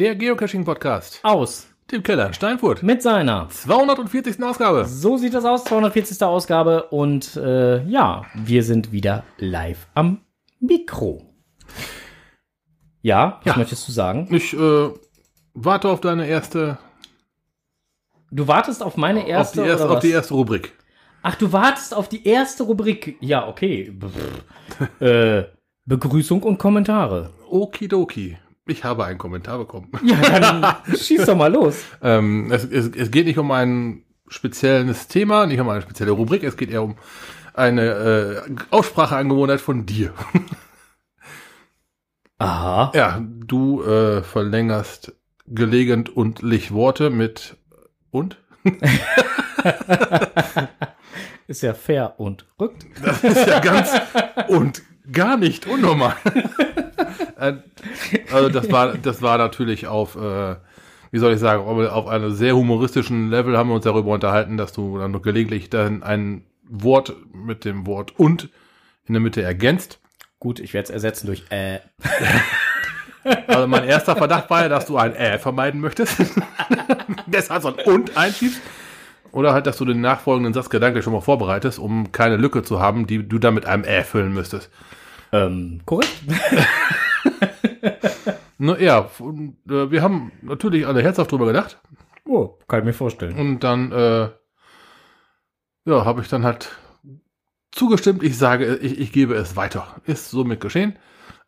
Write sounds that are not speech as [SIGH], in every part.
der Geocaching-Podcast Aus dem Keller in Steinfurt. mit seiner. 240. Ausgabe. So sieht das aus, 240. Ausgabe und äh, ja, wir sind wieder live am Mikro. Ja, was Ja. möchtest du sagen? Ich äh, warte auf deine erste, Du wartest auf meine auf erste die erste, auf die erste Rubrik. Ach, du wartest auf die erste Rubrik. Ja, okay. Äh, Begrüßung und Kommentare. Okidoki. Ich habe einen Kommentar bekommen. [LAUGHS] Ja, dann schieß doch mal los. Ähm, es, es, es geht nicht um ein spezielles Thema, nicht um eine spezielle Rubrik, es geht eher um eine äh, Ausspracheangewohnheit von dir. [LAUGHS] Aha. Ja, du äh, verlängerst gelegentlich Worte mit und? [LAUGHS] Ist ja fair und rückt. Das ist ja ganz und gar nicht unnormal. [LAUGHS] Äh, also das war, das war natürlich auf, äh, wie soll ich sagen, auf einem sehr humoristischen Level haben wir uns darüber unterhalten, dass du dann noch gelegentlich dann ein Wort mit dem Wort und in der Mitte ergänzt. Gut, ich werde es ersetzen durch äh. [LAUGHS] Also mein erster Verdacht war ja, dass du ein Äh vermeiden möchtest. [LAUGHS] Deshalb so ein und einschiebst. Oder halt, dass du den nachfolgenden Satz gedanklich schon mal vorbereitest, um keine Lücke zu haben, die du dann mit einem Äh füllen müsstest. Ähm, korrekt. [LAUGHS] Na ja, äh, wir haben natürlich alle herzhaft drüber gedacht. Oh, kann ich mir vorstellen. Und dann, äh, ja, habe ich dann halt zugestimmt. Ich sage, ich, ich gebe es weiter. Ist somit geschehen.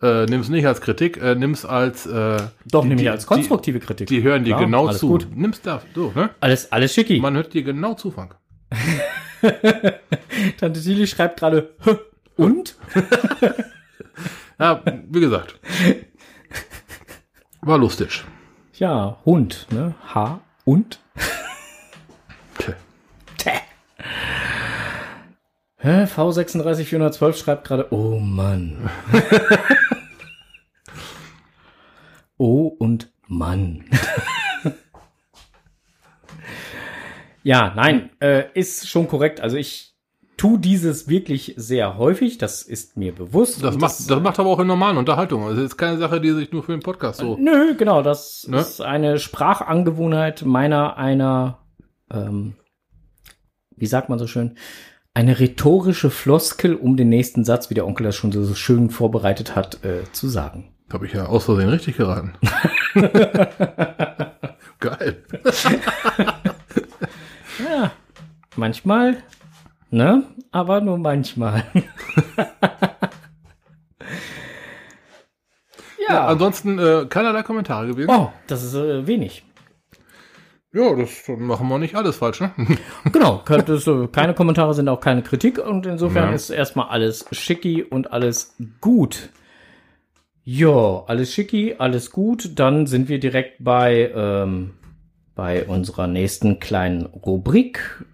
Äh, nimm es nicht als Kritik, äh, nimm es als, äh, Doch, die- die- als konstruktive Kritik. Die, die hören dir genau alles zu. gut. Nimm's da, so, ne? Alles, alles schicki. Man hört dir genau zu, Frank. [LAUGHS] Tante Tilly schreibt gerade "Hä? Und? [LAUGHS] Ja, wie gesagt. War lustig. Ja, Hund, ne? H und? Tä. Hä? V36412 schreibt gerade, oh Mann. [LAUGHS] oh und Mann. [LAUGHS] ja, nein, äh, ist schon korrekt. Also ich tu dieses wirklich sehr häufig, das ist mir bewusst. Das macht, das macht aber auch in normalen Unterhaltungen. Also, Das ist keine Sache, die sich nur für den Podcast so. Nö, genau, das Ne? ist eine Sprachangewohnheit meiner einer, ähm, wie sagt man so schön, eine rhetorische Floskel, um den nächsten Satz, wie der Onkel das schon so, so schön vorbereitet hat, äh, zu sagen. Habe ich ja aus Versehen richtig geraten. [LAUGHS] Geil. Ja, manchmal, ne? Aber nur manchmal. [LAUGHS] Ja, ansonsten äh, keinerlei Kommentare gewesen. Oh, das ist äh, wenig. Ja, das machen wir nicht alles falsch, ne? [LAUGHS] Genau, äh, keine Kommentare sind auch keine Kritik und insofern Ja. ist erstmal alles schicki und alles gut. Ja, alles schicki, alles gut. Dann sind wir direkt bei, ähm, bei unserer nächsten kleinen Rubrik,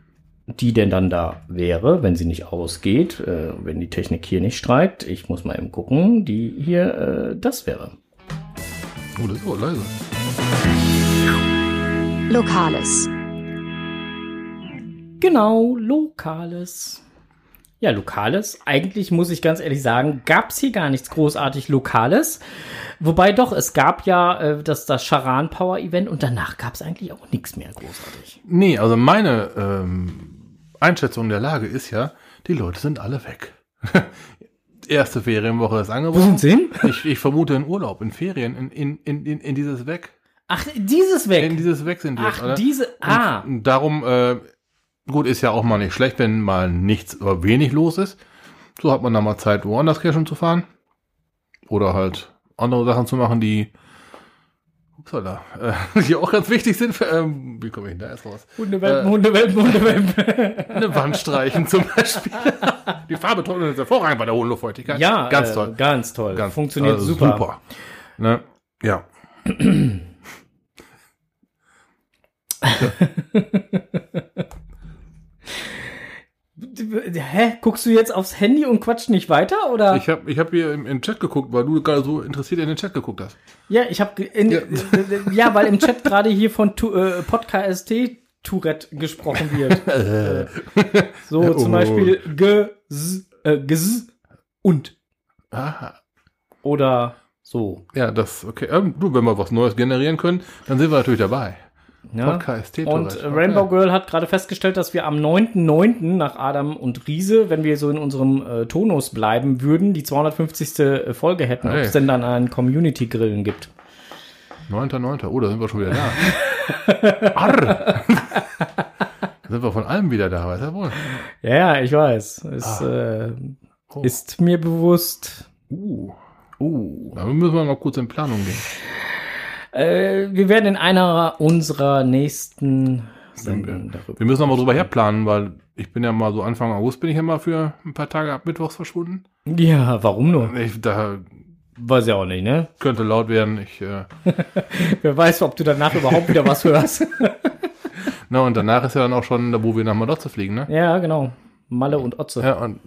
die denn dann da wäre, wenn sie nicht ausgeht, äh, wenn die Technik hier nicht streikt. Ich muss mal eben gucken, die hier, äh, das wäre. Oh, das ist auch leise. Lokales. Genau, Lokales. Ja, Lokales. Eigentlich muss ich ganz ehrlich sagen, gab's hier gar nichts großartig Lokales. Wobei doch, es gab ja äh, das, das Charan Power Event und danach gab's eigentlich auch nichts mehr großartig. Nee, also meine ähm, Einschätzung der Lage ist ja, die Leute sind alle weg. [LAUGHS] Erste Ferienwoche ist angebrochen. sie hin? [LAUGHS] Ich, ich vermute in Urlaub, in Ferien, in, in, in, in, in dieses Weg. Ach, dieses weg. In dieses Weg sind wir jetzt Ach, alle. diese. Ah. Und darum, äh, gut, ist ja auch mal nicht schlecht, wenn mal nichts oder wenig los ist. So hat man dann mal Zeit, woanders cashen zu fahren. Oder halt andere Sachen zu machen, die, upsala, äh, [LAUGHS] die auch ganz wichtig sind. Für, ähm, wie komme ich denn da erst raus? Hundewelpen, Äh, Hundewelpen, Hundewelpen. [LAUGHS] Eine Wand streichen zum Beispiel. [LAUGHS] die Farbe trocknet ist hervorragend bei der hohen Luftfeuchtigkeit. ja, ganz äh, toll. Ganz toll. Ganz, Funktioniert also super. Ne? Ja. [CLEARS THROAT] [CLEARS THROAT] Hä? Guckst du jetzt aufs Handy und quatscht nicht weiter? Oder? Ich habe ich hab hier im, im Chat geguckt, weil du gerade so interessiert in den Chat geguckt hast. Ja, ich habe ja. [LAUGHS] ja, weil im Chat gerade hier von tu, äh, Podcast Tourette gesprochen wird. [LAUGHS] Äh, so Oh. zum Beispiel g, s, äh, und Aha. oder So. Ja, das, okay. Ähm, du, wenn wir was Neues generieren können, dann sind wir natürlich dabei. Ja. Und äh, okay. Rainbow Girl hat gerade festgestellt, dass wir am 9.9. nach Adam und Riese, wenn wir so in unserem äh, Tonus bleiben würden, die 250. Folge hätten, ob Hey. es denn dann einen Community-Grillen gibt. 9.9. Oh, da sind wir schon wieder da. [LAUGHS] Arr! da sind wir von allem wieder da, weiß er wohl. Ja, ja, ich weiß. Es äh, Oh. ist mir bewusst. Uh, Uh. da müssen wir noch kurz in Planung gehen. Äh, wir werden in einer unserer nächsten Sendungen darüber. Wir müssen noch mal drüber herplanen, weil ich bin ja mal so Anfang August bin ich ja mal für ein paar Tage ab Mittwochs verschwunden. Ja, warum nur? Ich, da Weiß ja auch nicht, ne? könnte laut werden. Ich, äh, [LAUGHS] Wer weiß, ob du danach überhaupt wieder was hörst. [LAUGHS] na, und danach ist ja dann auch schon, da wo wir nach Malotze fliegen, ne? ja, genau. Malle und Otze. Ja, und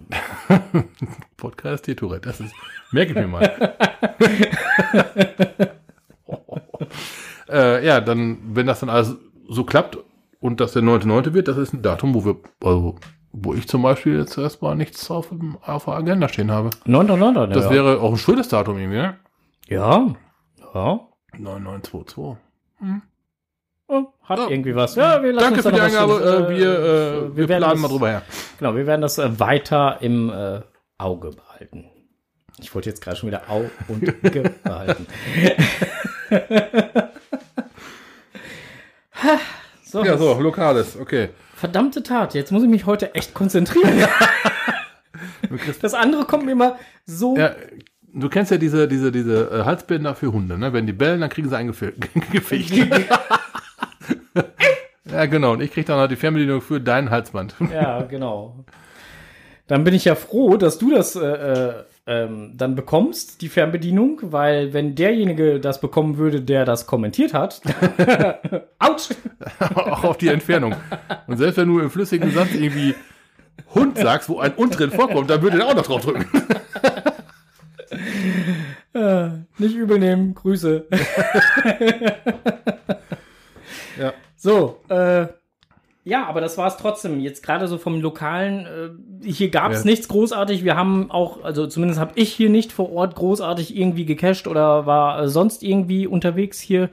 [LAUGHS] Podcast hier Tourette, das ist, merke ich mir mal. [LAUGHS] äh, ja, dann, wenn das dann alles so klappt und das der 9.9. wird, das ist ein Datum, wo wir, also, wo ich zum Beispiel jetzt erstmal nichts auf, dem- auf der Agenda stehen habe. 9.9. Das ja. wäre auch ein schönes Datum irgendwie, ne? Ja. Ja. 9922. Oh, Hat Ja. irgendwie was. Ja, wir lassen Danke uns für die was zu- Äh, wir, äh, wir, werden planen das, mal drüber her. Genau, wir werden das äh, weiter im äh, Auge behalten. Ich wollte jetzt gerade schon wieder Au und [LAUGHS] Ge behalten. [LAUGHS] So, Ja, so, Lokales, okay. verdammte Tat. Jetzt muss ich mich heute echt konzentrieren. [LAUGHS] Das andere kommt mir immer so. Ja, du kennst ja diese, diese, diese äh, Halsbänder für Hunde, ne? Wenn die bellen, dann kriegen sie ein Gefe- [LAUGHS] ja, genau. Und ich krieg dann noch die Fernbedienung für dein Halsband. Ja, genau. Dann bin ich ja froh, dass du das äh, äh, ähm, dann bekommst, die Fernbedienung, weil wenn derjenige das bekommen würde, der das kommentiert hat, [LAUGHS] Autsch! [LAUGHS] auch auf die Entfernung. Und selbst wenn du im flüssigen Satz irgendwie Hund sagst, wo ein Und drin vorkommt, dann würde er auch noch drauf drücken. Äh, nicht übel nehmen, Grüße. [LAUGHS] Ja. So, äh, ja, aber das war es trotzdem. Jetzt gerade so vom Lokalen, äh, hier gab es Ja. nichts großartig. Wir haben auch, also zumindest habe ich hier nicht vor Ort großartig irgendwie gecached oder war äh, sonst irgendwie unterwegs hier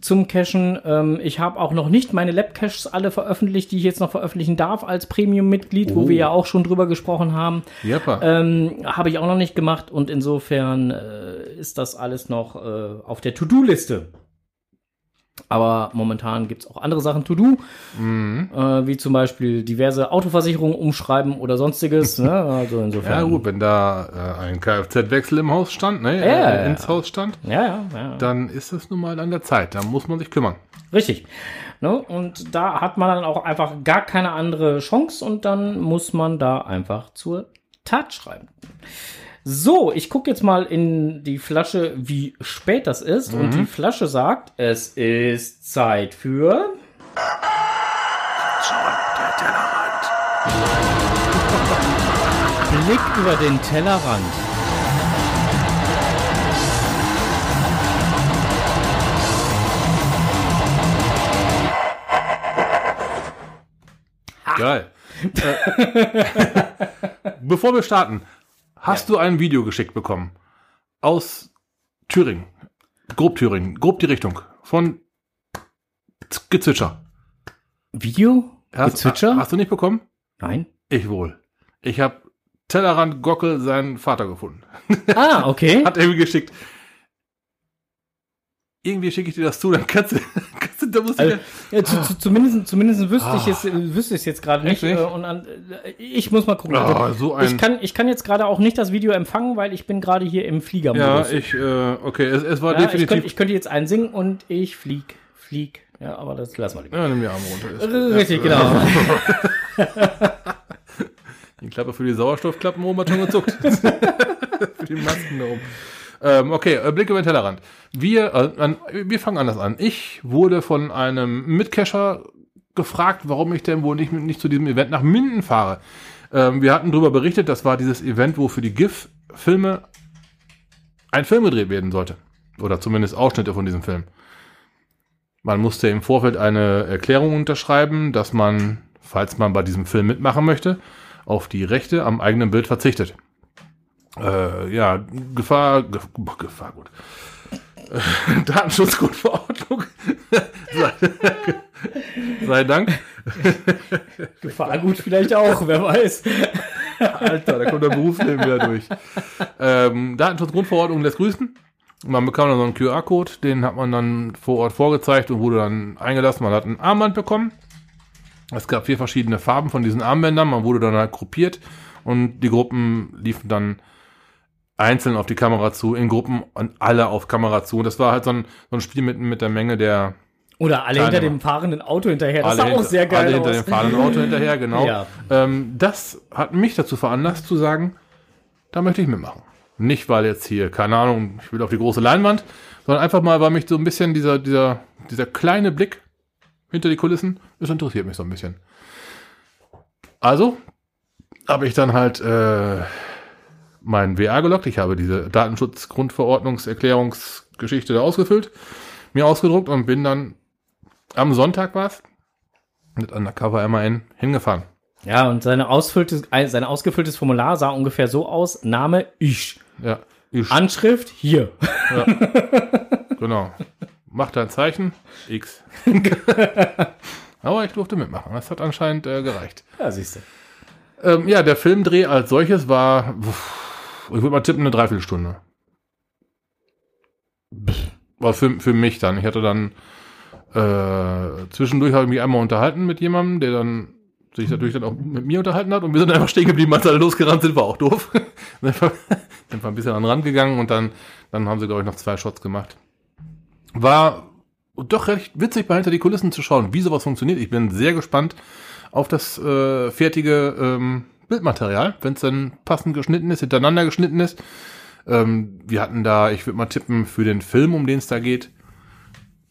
zum Cachen. Ähm, ich habe auch noch nicht meine Lab-Caches alle veröffentlicht, die ich jetzt noch veröffentlichen darf als Premium-Mitglied, wo Oh. wir ja auch schon drüber gesprochen haben. Jeppa. Ähm, habe ich auch noch nicht gemacht und insofern äh, ist das alles noch äh, auf der To-Do-Liste. Aber momentan gibt's auch andere Sachen to do, Mhm. äh, wie zum Beispiel diverse Autoversicherungen umschreiben oder sonstiges. ne? [LAUGHS] Also insofern. Ja, gut, wenn da äh, ein Kfz-Wechsel im Haus stand, ne? Ja, äh, ja, ja. ins Haus stand, Ja, dann ist es nun mal an der Zeit. Da muss man sich kümmern. Richtig. Ne? Und da hat man dann auch einfach gar keine andere Chance und dann muss man da einfach zur Tat schreiten. So, ich gucke jetzt mal in die Flasche, wie spät das ist. Und die Flasche sagt, es ist Zeit für. Blick über den Tellerrand. Geil. äh, [LAUGHS] bevor wir starten, hast du ein Video geschickt bekommen aus Thüringen, grob Thüringen, grob die Richtung von Gezwitscher. Video? Hast, Gezwitscher? Hast du nicht bekommen? Nein. Ich wohl. Ich habe Tellerrand Gockel seinen Vater gefunden. Ah, okay. [LAUGHS] Hat er mir geschickt. Irgendwie schicke ich dir das zu, dann kannst du [LAUGHS] da musst du Also, ja, zu, zu, zumindest, zumindest wüsste ich Ah. es, äh, wüsste ich es jetzt gerade nicht. Äh, und an, äh, ich muss mal gucken. Ah, Also, so ein- ich, kann, ich kann jetzt gerade auch nicht das Video empfangen, weil ich bin gerade hier im ja, Fliegermodus. ich, äh, okay, es, es war Ja, ich, definitiv. könnte, ich könnte jetzt einsingen und ich flieg, flieg. Ja, aber das lassen wir lieber. ja, nimm die Arme runter. Ist, Richtig, ja, genau. [LAUGHS] Die Klappe für die Sauerstoffklappen oben hat schon gezuckt. [LAUGHS] für die Masken da oben. Ähm, okay, äh, Blick über den Tellerrand. Wir, äh, an, wir fangen anders an. Ich wurde von einem Mitcacher gefragt, warum ich denn wohl nicht, nicht zu diesem Event nach Minden fahre. Ähm, wir hatten darüber berichtet, das war dieses Event, wo für die GIF-Filme ein Film gedreht werden sollte. Oder zumindest Ausschnitte von diesem Film. Man musste im Vorfeld eine Erklärung unterschreiben, dass man, falls man bei diesem Film mitmachen möchte, auf die Rechte am eigenen Bild verzichtet. Äh, ja, Gefahr, Ge Gefahr, gut. Äh, [LAUGHS] Datenschutzgrundverordnung. [LAUGHS] sei, [LAUGHS] sei Dank. Gefahrgut vielleicht auch, wer weiß. Alter, da kommt der Berufsleben wieder durch. Ähm, Datenschutzgrundverordnung lässt grüßen. Man bekam dann so einen QR-Code, den hat man dann vor Ort vorgezeigt und wurde dann eingelassen. Man hat ein Armband bekommen. Es gab vier verschiedene Farben von diesen Armbändern. Man wurde dann halt gruppiert und die Gruppen liefen dann einzeln auf die Kamera zu, in Gruppen und alle auf Kamera zu. Und das war halt so ein, so ein Spiel mit, mit der Menge der Oder alle hinter dem fahrenden Auto hinterher. Das sah auch hinter, sehr geil alle hinter aus. dem fahrenden Auto hinterher, genau. [LAUGHS] Ja. Ähm, das hat mich dazu veranlasst zu sagen, da möchte ich mitmachen. Nicht, weil jetzt hier, keine Ahnung, ich will auf die große Leinwand, sondern einfach mal, weil mich so ein bisschen dieser, dieser, dieser kleine Blick hinter die Kulissen, das interessiert mich so ein bisschen. Also habe ich dann halt äh, mein WA gelockt. Ich habe diese Datenschutzgrundverordnungserklärungsgeschichte da ausgefüllt, mir ausgedruckt und bin dann am Sonntag war's mit Undercover MAN hingefahren. Ja, und seine ausfülltes, ein- sein ausgefülltes Formular sah ungefähr so aus: Name ich. Ja, ich, Anschrift hier. genau. Mach dein Zeichen, X. Aber ich durfte mitmachen. Das hat anscheinend äh, gereicht. Ja, siehst du. Ähm, ja, der Filmdreh als solches war, ich würde mal tippen, eine Dreiviertelstunde. War für, für mich dann. Ich hatte dann äh, zwischendurch habe ich mich einmal unterhalten mit jemandem, der dann sich natürlich dann auch mit mir unterhalten hat und wir sind einfach stehen geblieben, als alle losgerannt sind, war auch doof. [LAUGHS] sind wir ein bisschen an den Rand gegangen und dann, dann haben sie, glaube ich, noch zwei Shots gemacht. War doch recht witzig, bei hinter die Kulissen zu schauen, wie sowas funktioniert. Ich bin sehr gespannt auf das äh, fertige ähm, Bildmaterial, wenn es dann passend geschnitten ist, hintereinander geschnitten ist. Ähm, wir hatten da, ich würde mal tippen, für den Film, um den es da geht,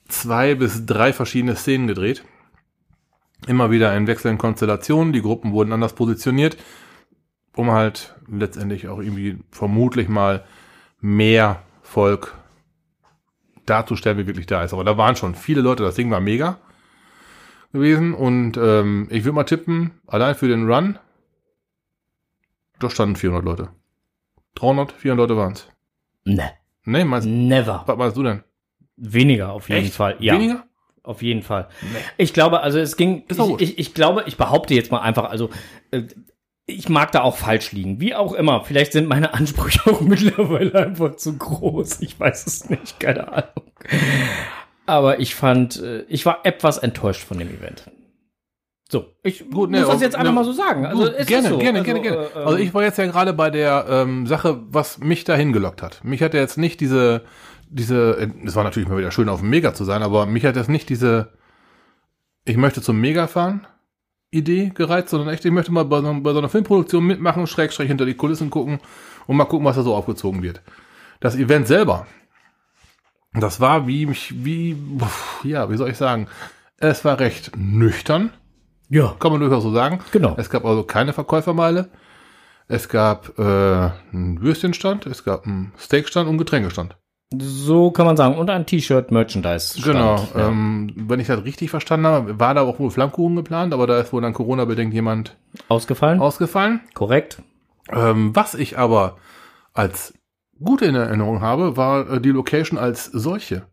zwei bis drei verschiedene Szenen gedreht. Immer wieder in wechselnden Konstellationen. Die Gruppen wurden anders positioniert, um halt letztendlich auch irgendwie vermutlich mal mehr Volk darzustellen, wie wirklich da ist. Aber da waren schon viele Leute, das Ding war mega gewesen. Und ähm, ich würde mal tippen, allein für den Run, da standen 400 Leute. 300, 400 Leute waren es. Ne. Nee, meinst, Never. was meinst du denn? Weniger auf jeden Echt? Fall. Ja. Weniger? Auf jeden Fall. Ich glaube, also es ging, ich, ich, ich glaube, ich behaupte jetzt mal einfach, also äh, ich mag da auch falsch liegen. Wie auch immer. Vielleicht sind meine Ansprüche [LAUGHS] auch mittlerweile einfach zu groß. Ich weiß es nicht, keine Ahnung. Aber ich fand, äh, ich war etwas enttäuscht von dem Event. So, ich Gut, ne, muss das aber- jetzt einfach ne, mal so sagen. Also es ist gerne, so. gerne, also, gerne, gerne. äh, also ich war jetzt ja gerade bei der ähm, Sache, was mich da hingelockt hat. Mich hat ja jetzt nicht diese, diese, äh, es war natürlich mal wieder schön auf dem Mega zu sein, aber mich hat jetzt nicht diese, ich möchte zum Mega fahren, Idee gereizt, sondern echt, ich möchte mal bei so, bei so einer Filmproduktion mitmachen, schräg, schräg hinter die Kulissen gucken und mal gucken, was da so aufgezogen wird. Das Event selber, das war wie mich, wie, ja, wie soll ich sagen, es war recht nüchtern, ja, kann man durchaus so sagen. genau. Es gab also keine Verkäufermeile. Es gab äh, einen Würstchenstand, es gab einen Steakstand und einen Getränkestand. So kann man sagen. Und ein T-Shirt Merchandise. Genau. Ja. Ähm, wenn ich das richtig verstanden habe, war da auch wohl Flammkuchen geplant, aber da ist wohl dann Corona-bedingt jemand Ausgefallen? ausgefallen. Korrekt. Ähm, was ich aber als gute in Erinnerung habe, war äh, die Location als solche.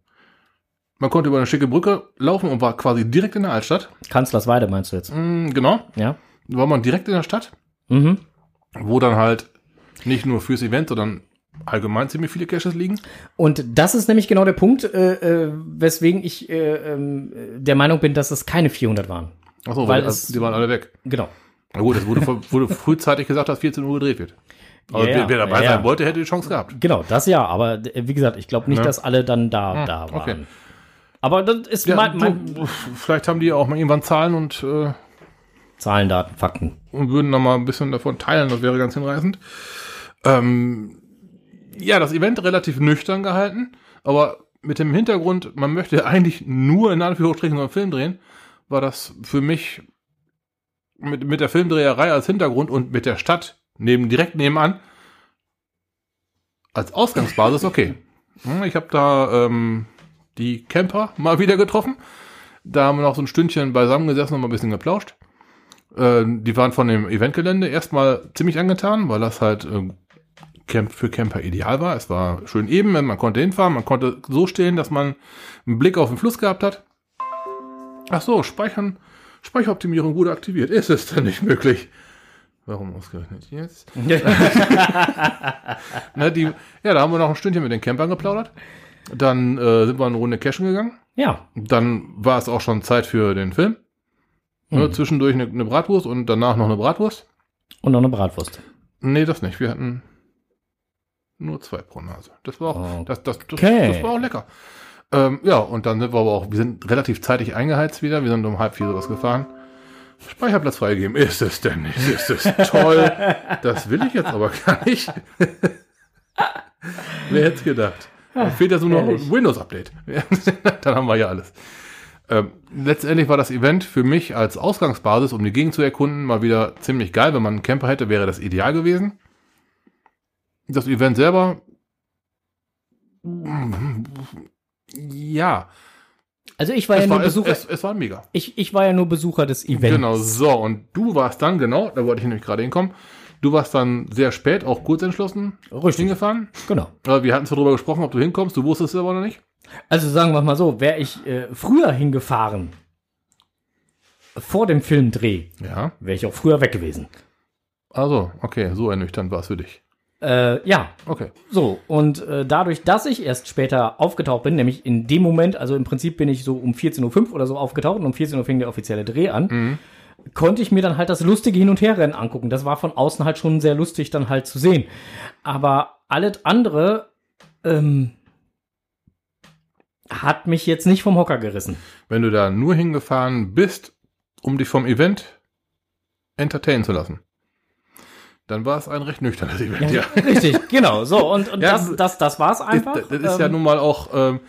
Man konnte über eine schicke Brücke laufen und war quasi direkt in der Altstadt. Kanzlersweide meinst du jetzt? Mm, genau. Ja. War man direkt in der Stadt. Mhm. wo dann halt nicht nur fürs Event, sondern allgemein ziemlich viele Caches liegen. Und das ist nämlich genau der Punkt, äh, äh, weswegen ich äh, ähm, der Meinung bin, dass es keine 400 waren. Achso, Weil weil es- die waren alle weg. Genau. Na gut, es wurde, [LAUGHS] wurde frühzeitig gesagt, dass 14 Uhr gedreht wird. Also Ja, wer, wer dabei ja, sein wollte, hätte die Chance gehabt. Genau, das ja. Aber äh, wie gesagt, ich glaube nicht, Ja. dass alle dann da, Hm, da waren. okay. Aber das ist Ja, mein, mein du, vielleicht haben die auch mal irgendwann Zahlen und, äh, Zahlen, Daten, Fakten. und würden noch mal ein bisschen davon teilen. Das wäre ganz hinreißend. Ähm, ja, das Event relativ nüchtern gehalten, aber mit dem Hintergrund, man möchte [LAUGHS] eigentlich nur in Anführungsstrichen so einen Film drehen, war das für mich mit, mit der Filmdreherei als Hintergrund und mit der Stadt neben, direkt nebenan als Ausgangsbasis okay. Hm, Ich habe da ähm, die Camper mal wieder getroffen. Da haben wir noch so ein Stündchen beisammen gesessen und mal ein bisschen geplauscht. Äh, die waren von dem Eventgelände erstmal ziemlich angetan, weil das halt äh, Camp für Camper ideal war. Es war schön eben, man konnte hinfahren, man konnte so stehen, dass man einen Blick auf den Fluss gehabt hat. Ach so, Speichern, Speicheroptimierung wurde aktiviert. Ist es denn nicht möglich? Warum ausgerechnet jetzt? [LAUGHS] [LAUGHS] Na, die, ja, da haben wir noch ein Stündchen mit den Campern geplaudert. Dann äh, sind wir eine Runde cashen gegangen. Ja. Dann war es auch schon Zeit für den Film. Ne, zwischendurch eine, eine Bratwurst und danach noch eine Bratwurst. Und noch eine Bratwurst. Nee, das nicht. Wir hatten nur zwei pro Nase. Das war auch, Oh. das, das, das, Okay. das war auch lecker. Ähm, ja, und dann sind wir aber auch, wir sind relativ zeitig eingeheizt wieder. Wir sind um halb vier sowas gefahren. Speicherplatz freigegeben. Ist es denn nicht? Ist es toll? [LAUGHS] Das will ich jetzt aber gar nicht. [LAUGHS] Wer hätte es gedacht? Dann fehlt ja so noch ein. Windows-Update. [LAUGHS] dann haben wir ja alles. Ähm, letztendlich war das Event für mich als Ausgangsbasis, um die Gegend zu erkunden, mal wieder ziemlich geil. Wenn man einen Camper hätte, wäre das ideal gewesen. Das Event selber, ja, Also ich war ja es nur war, es, Besucher. es, es war mega. ich, ich war ja nur Besucher des Events. Genau, so, und du warst dann, genau, da wollte ich nämlich gerade hinkommen, du warst dann sehr spät, auch kurz entschlossen, Richtig. hingefahren. Genau. Aber wir hatten zwar darüber gesprochen, ob du hinkommst, du wusstest es aber noch nicht. Also sagen wir mal so, wäre ich äh, früher hingefahren, vor dem Filmdreh, Ja. wäre ich auch früher weg gewesen. Also, okay, so ernüchternd war es für dich. Äh, ja, Okay. so. Und äh, dadurch, dass ich erst später aufgetaucht bin, nämlich in dem Moment, also im Prinzip bin ich so um 14.05 Uhr oder so aufgetaucht und um 14 Uhr fing der offizielle Dreh an, konnte ich mir dann halt das lustige Hin- und Herrennen angucken. Das war von außen halt schon sehr lustig dann halt zu sehen. Aber alles andere ähm, hat mich jetzt nicht vom Hocker gerissen. Wenn du da nur hingefahren bist, um dich vom Event entertainen zu lassen, dann war es ein recht nüchternes Event, ja. Richtig, genau. So, [LAUGHS] und, und Ja, das, das, das war's einfach. Das, das ist ja Ähm, nun mal auch ähm,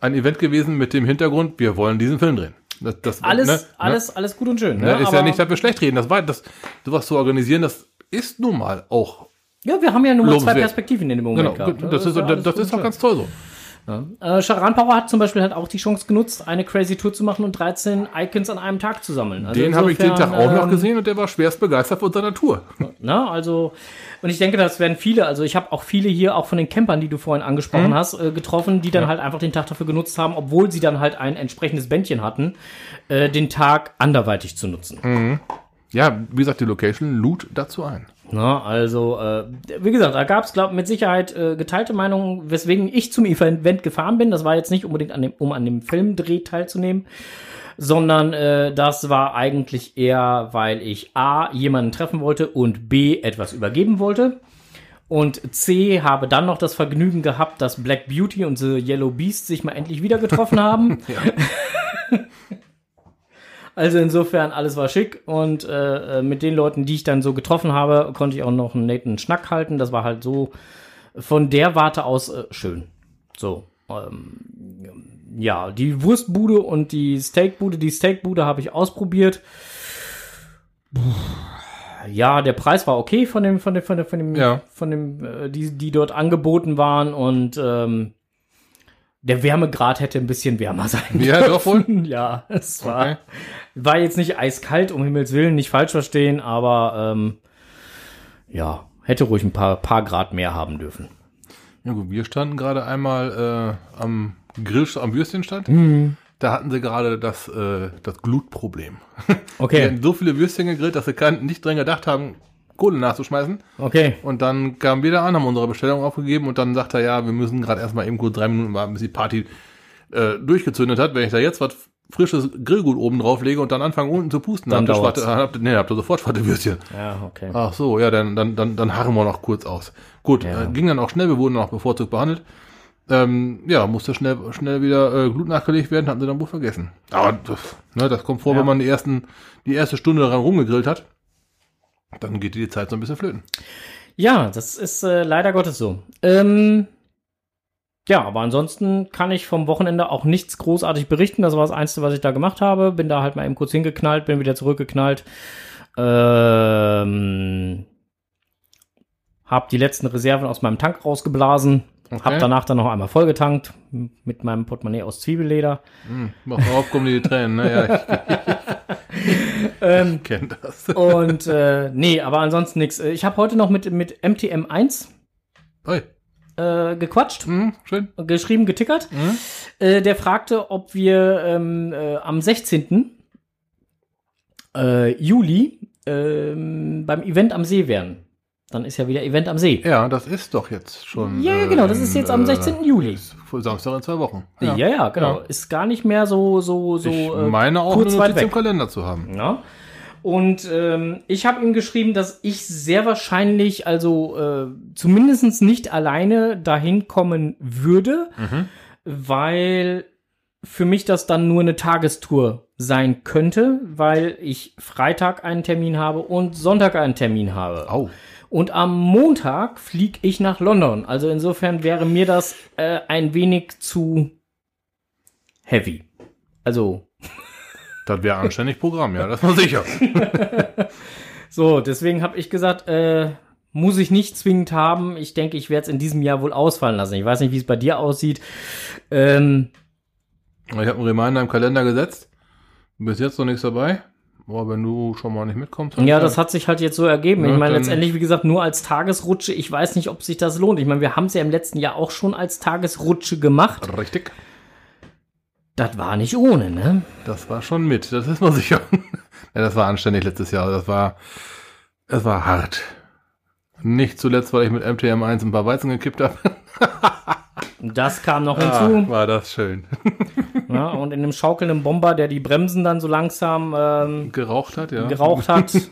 ein Event gewesen mit dem Hintergrund, wir wollen diesen Film drehen. Das, das, alles, ne, alles, alles gut und schön. Ne, Ne? ne, ist ja nicht, dass wir schlecht reden. Das war, das, sowas zu organisieren, das ist nun mal auch. Ja, wir haben ja nur mal zwei. Perspektiven in dem Moment Genau, gehabt. ne? das ist, ja das, ist auch ganz toll so. Schön. Äh, Power hat zum Beispiel halt auch die Chance genutzt, eine Crazy Tour zu machen und 13 Icons an einem Tag zu sammeln. Also Den habe ich den Tag auch noch ähm, gesehen und der war schwerst begeistert von seiner Tour. Ne? Also, und ich denke, das werden viele, also ich habe auch viele hier, auch von den Campern, die du vorhin Mhm. angesprochen hast, äh, getroffen, die dann halt einfach den Tag dafür genutzt haben, obwohl sie dann halt ein entsprechendes Bändchen hatten, äh, den Tag anderweitig zu nutzen. Mhm. Ja, wie gesagt, die Location lud dazu ein. Na, also, äh, wie gesagt, da gab es, glaube mit Sicherheit äh, geteilte Meinungen, weswegen ich zum Event gefahren bin. Das war jetzt nicht unbedingt, an dem, um an dem Filmdreh teilzunehmen, sondern äh, das war eigentlich eher, weil ich A, jemanden treffen wollte und B, etwas übergeben wollte. Und C, habe dann noch das Vergnügen gehabt, dass Black Beauty und The Yellow Beast sich mal endlich wieder getroffen haben. [LAUGHS] [LAUGHS] Also insofern, alles war schick und äh, äh, mit den Leuten, die ich dann so getroffen habe, konnte ich auch noch einen netten Schnack halten. Das war halt so von der Warte aus äh, schön. So, ähm, ja, die Wurstbude und die Steakbude. Die Steakbude habe ich ausprobiert. Puh, Ja, der Preis war okay von dem, von dem, von dem, von dem, Ja. von dem, äh, die, die dort angeboten waren und ähm, der Wärmegrad hätte ein bisschen wärmer sein Ja, doch wohl. [LAUGHS] ja, es war, Okay. war jetzt nicht eiskalt, um Himmels Willen, nicht falsch verstehen, aber ähm, ja, hätte ruhig ein paar, paar Grad mehr haben dürfen. Ja gut, wir standen gerade einmal äh, am Grill, am Würstchenstand. Mhm. Da hatten sie gerade das, äh, das Glutproblem. Okay, [LAUGHS] hatten so viele Würstchen gegrillt, dass sie kein, nicht dran gedacht haben, Kohle nachzuschmeißen. okay. Und dann kamen wir da an, haben unsere Bestellung aufgegeben und dann sagt er, ja, wir müssen gerade erstmal eben kurz drei Minuten warten, bis die Party äh, durchgezündet hat. Wenn ich da jetzt was frisches Grillgut oben drauflege und dann anfange unten zu pusten, Dann habt ihr, habt, nee, habt ihr sofort schwarte Würstchen. Ja, okay. Ach so, ja, dann, dann, dann, dann harren wir noch kurz aus. Gut, Ja. äh, ging dann auch schnell, wir wurden auch bevorzugt behandelt. Ähm, ja, musste schnell, schnell wieder äh, Glut nachgelegt werden, hatten sie dann wohl vergessen. Aber das, ne, das kommt vor, Ja. wenn man die, ersten, die erste Stunde daran rumgegrillt hat. Dann geht die Zeit so ein bisschen flöten. Ja, das ist äh, leider Gottes so. Ähm, ja, aber ansonsten kann ich vom Wochenende auch nichts großartig berichten. Das war das Einzige, was ich da gemacht habe. Bin da halt mal eben kurz hingeknallt, bin wieder zurückgeknallt. Ähm, hab die letzten Reserven aus meinem Tank rausgeblasen. Okay. Hab danach dann noch einmal vollgetankt mit meinem Portemonnaie aus Zwiebelleder. Hm, mach auf, kommen die Tränen. Naja, [LAUGHS] Ähm, ich kenne das. und äh, nee, aber ansonsten nichts. Ich habe heute noch mit, mit MTM1 Oi. äh, gequatscht, Hm, schön. geschrieben, getickert. Hm? Äh, der fragte, ob wir ähm, äh, am 16. Äh, Juli ähm, beim Event am See wären. Dann ist ja wieder Event am See. Ja, das ist doch jetzt schon. Ja, ja, genau, das ist jetzt am 16. Juli. Äh, Samstag in zwei Wochen. Ja, ja, genau. Ja. Ist gar nicht mehr so, so, so. ich äh, meine auch kurz eine Notiz im. Kalender zu haben. Ja. Und ähm, ich habe ihm geschrieben, dass ich sehr wahrscheinlich, also äh, zumindest nicht alleine dahin kommen würde, weil für mich das dann nur eine Tagestour sein könnte, weil ich Freitag einen Termin habe und Sonntag einen Termin habe. Au. Und am Montag fliege ich nach London. Also insofern wäre mir das äh, ein wenig zu heavy. Also [LAUGHS] Das wäre anständig Programm, ja, das war sicher. [LAUGHS] So, deswegen habe ich gesagt, äh, muss ich nicht zwingend haben. Ich denke, ich werde es in diesem Jahr wohl ausfallen lassen. Ich weiß nicht, wie es bei dir aussieht. Ähm, Ich habe einen Reminder im Kalender gesetzt. Bis jetzt noch nichts dabei. Aber wenn du schon mal nicht mitkommst. ja, das hat sich halt jetzt so ergeben. Ja, ich meine, letztendlich, wie gesagt, nur als Tagesrutsche. Ich weiß nicht, ob sich das lohnt. Ich meine, wir haben es ja im letzten Jahr auch schon als Tagesrutsche gemacht. Richtig. Das war nicht ohne, ne? Das war schon mit, das ist mal sicher. [LAUGHS] ja, das war anständig letztes Jahr. Das war, es war hart. Nicht zuletzt, weil ich mit MTM1 ein paar Weizen gekippt habe. [LAUGHS] Das kam noch hinzu. Ah, war das schön. [LAUGHS] Ja, und in dem schaukelnden Bomber, der die Bremsen dann so langsam ähm, Geraucht hat, ja. geraucht hat. [LAUGHS]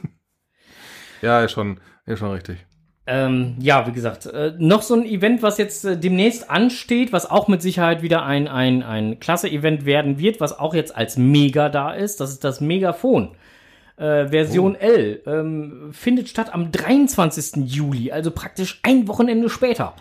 Ja, ist schon, ist schon richtig. Ähm, ja, wie gesagt, äh, noch so ein Event, was jetzt äh, demnächst ansteht, was auch mit Sicherheit wieder ein, ein, ein Klasse-Event werden wird, was auch jetzt als Mega da ist. Das ist das Megafon. Äh, Version L ähm, findet statt am 23. Juli, also praktisch ein Wochenende später.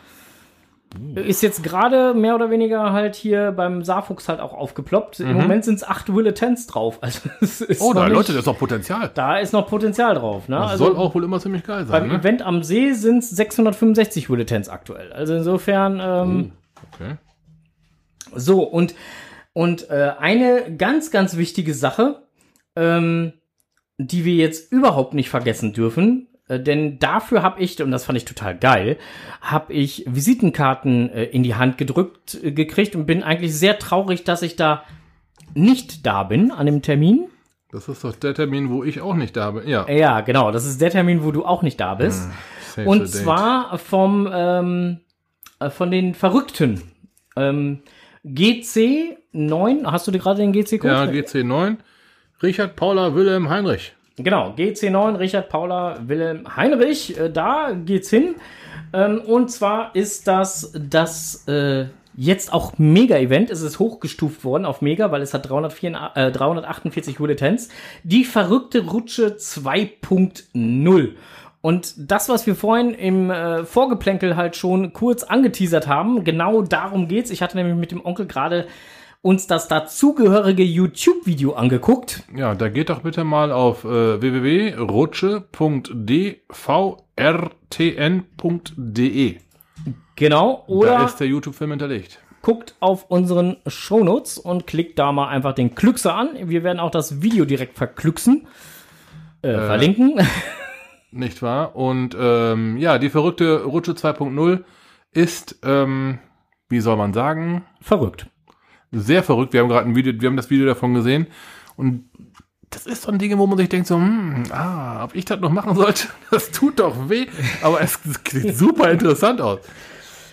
Ist jetzt gerade mehr oder weniger halt hier beim Saarfuchs halt auch aufgeploppt. Im Moment sind es acht Tens drauf. [LAUGHS] Also es ist Oh, noch da, nicht, Leute, das ist doch Potenzial. da ist noch Potenzial drauf. Ne? Das Also- soll auch wohl immer ziemlich geil sein, beim ne? Event am See sind es 665 Bulletins aktuell. Also insofern, ähm, Okay. so, und, und äh, eine ganz, ganz wichtige Sache, ähm, die wir jetzt überhaupt nicht vergessen dürfen, äh, denn dafür habe ich, und das fand ich total geil, habe ich Visitenkarten äh, in die Hand gedrückt äh, gekriegt und bin eigentlich sehr traurig, dass ich da nicht da bin an dem Termin. Das ist doch der Termin, wo ich auch nicht da bin. Ja. Ja, genau, das ist der Termin, wo du auch nicht da bist. Save Und zwar vom ähm, äh, von den Verrückten. Ähm, GC9, hast du dir gerade den GC-Code? Ja, GC9. Richard, Paula, Wilhelm, Heinrich. Genau, GC9, Richard, Paula, Wilhelm, Heinrich, äh, da geht's hin. Ähm, und zwar ist das das äh, jetzt auch Mega-Event. Es ist hochgestuft worden auf Mega, weil es hat 304, äh, 348 Bulletins. Die verrückte Rutsche 2.0. Und das, was wir vorhin im äh, Vorgeplänkel halt schon kurz angeteasert haben, genau darum geht's. Ich hatte nämlich mit dem Onkel gerade uns das dazugehörige YouTube-Video angeguckt. Ja, da geht doch bitte mal auf äh, www.rutsche.dvrtn.de. Genau. Da Oder ist der YouTube-Film hinterlegt. guckt auf unseren Shownotes und klickt da mal einfach den Klüxer an. Wir werden auch das Video direkt verklüxen. Äh, verlinken. [LAUGHS] Nicht wahr? Und ähm, ja, die verrückte Rutsche 2.0 ist, ähm, wie soll man sagen, Verrückt. Sehr verrückt. Wir haben gerade ein Video, wir haben das Video davon gesehen und das ist so ein Ding, wo man sich denkt so, hm, ah, ob ich das noch machen sollte, [LAUGHS] das tut doch weh, aber es sieht super interessant aus.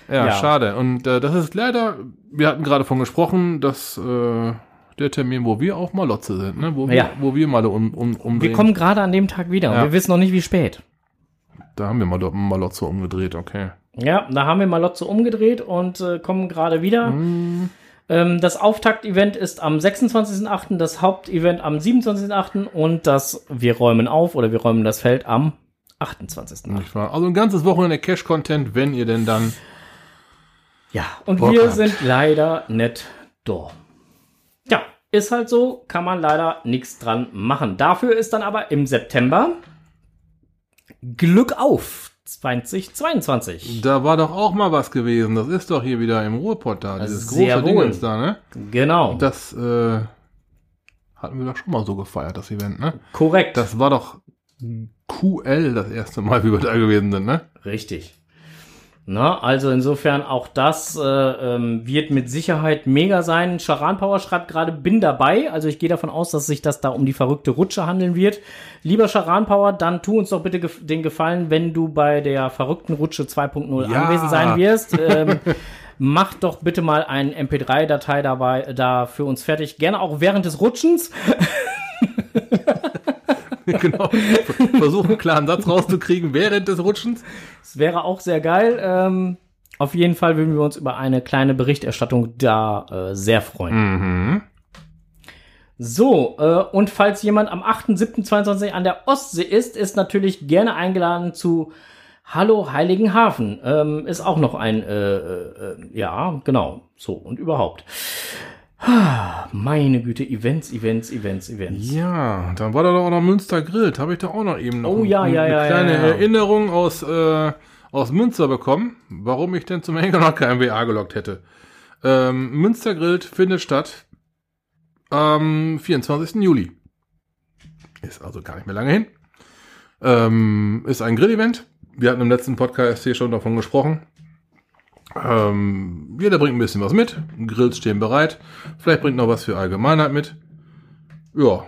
Ja, Ja. schade. Und äh, das ist leider, wir hatten gerade von gesprochen, dass äh, der Termin, wo wir auch mal Lotze sind, ne? wo, wir, Ja. wo wir mal um, um, umdrehen. Wir kommen gerade an dem Tag wieder und Ja. wir wissen noch nicht, wie spät. Da haben wir mal, mal Lotze umgedreht, okay. Ja, da haben wir mal Lotze umgedreht und äh, kommen gerade wieder. Ähm, das Auftakt-Event ist am 26.8., das Hauptevent am 27.8. und das Wir räumen auf oder wir räumen das Feld am 28.8. Nicht wahr? Also ein ganzes Wochenende Cash-Content, wenn ihr denn dann. Ja, und Bock wir habt. sind leider nicht da. Ja, ist halt so, kann man leider nichts dran machen. Dafür ist dann aber im September Glück auf 2022. Da war doch auch mal was gewesen. Das ist doch hier wieder im Ruhrpott da. Dieses Sehr große wohl. Dingens da, ne? Genau, Das äh, hatten wir doch schon mal so gefeiert, das Event, ne? korrekt. Das war doch QL das erste Mal, wie wir da gewesen sind, ne? Richtig. Na, also insofern auch das äh, ähm, wird mit Sicherheit mega sein. Charan Power schreibt gerade, bin dabei. Also ich gehe davon aus, dass sich das da um die verrückte Rutsche handeln wird. Lieber Charan Power, dann tu uns doch bitte gef den Gefallen, wenn du bei der verrückten Rutsche 2.0 Ja. anwesend sein wirst. Ähm, [LAUGHS] mach doch bitte mal eine MP3-Datei dabei da für uns fertig. Gerne auch während des Rutschens. [LAUGHS] [LAUGHS] genau. Versuch einen klaren Satz rauszukriegen während des Rutschens. Das wäre auch sehr geil. Ähm, auf jeden Fall würden wir uns über eine kleine Berichterstattung da äh, sehr freuen. Mhm. So, äh, und falls jemand am 8.7.22 an der Ostsee ist, ist natürlich gerne eingeladen zu Hallo Heiligenhafen. Ähm, ist auch noch ein, äh, äh, ja, genau, so und überhaupt. Meine Güte, Events, Events, Events, Events. Ja, dann war da doch auch noch Münster Grillt. Habe ich da auch noch eben noch Oh, ja, eine ja, ja, kleine ja, ja. Erinnerung aus, äh, aus Münster bekommen, warum ich denn zum Henker noch kein WA gelockt hätte. Ähm, Münster Grillt findet statt am 24. Juli. Ist also gar nicht mehr lange hin. Ähm, ist ein Grillevent. Wir hatten im letzten Podcast hier schon davon gesprochen. Ähm, jeder bringt ein bisschen was mit. Grills stehen bereit. Vielleicht bringt noch was für Allgemeinheit mit. Ja,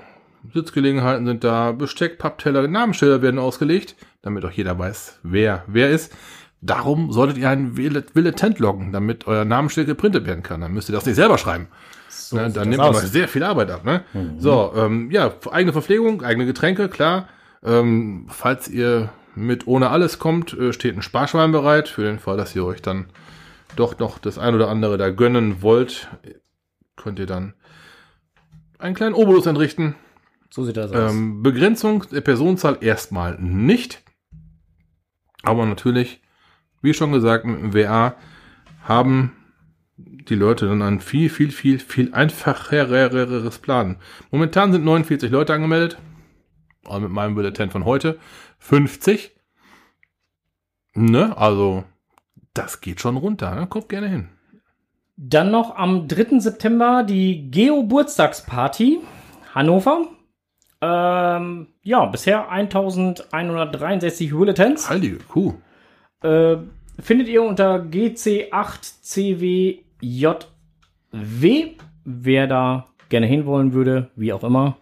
Sitzgelegenheiten sind da. Besteck, Pappteller, Namensschilder werden ausgelegt, damit auch jeder weiß, wer wer ist. Darum solltet ihr ein Wille-Tent loggen, damit euer Namensschild geprintet werden kann. Dann müsst ihr das nicht selber schreiben. So Ne, dann nimmt man sehr viel Arbeit ab. Ne? So, ähm, ja, eigene Verpflegung, eigene Getränke, klar. Ähm, falls ihr mit ohne alles kommt, äh, steht ein Sparschwein bereit, für den Fall, dass ihr euch dann doch noch das ein oder andere da gönnen wollt, könnt ihr dann einen kleinen Obolus entrichten. So sieht das aus. Ähm, Begrenzung der Personenzahl erstmal nicht. Aber natürlich, wie schon gesagt, mit dem WA haben die Leute dann ein viel, viel, viel, viel einfacheres Planen. Momentan sind 49 Leute angemeldet. Aber mit meinem Bulletin von heute 50. Ne, also das geht schon runter. Ne? Kommt gerne hin. Dann noch am 3. September die Geo-Geburtstagsparty Hannover. Ähm, ja, bisher 1163 Bulletins. Heilige Kuh. Äh, findet ihr unter GC8CWJW. Wer da gerne hinwollen würde, wie auch immer.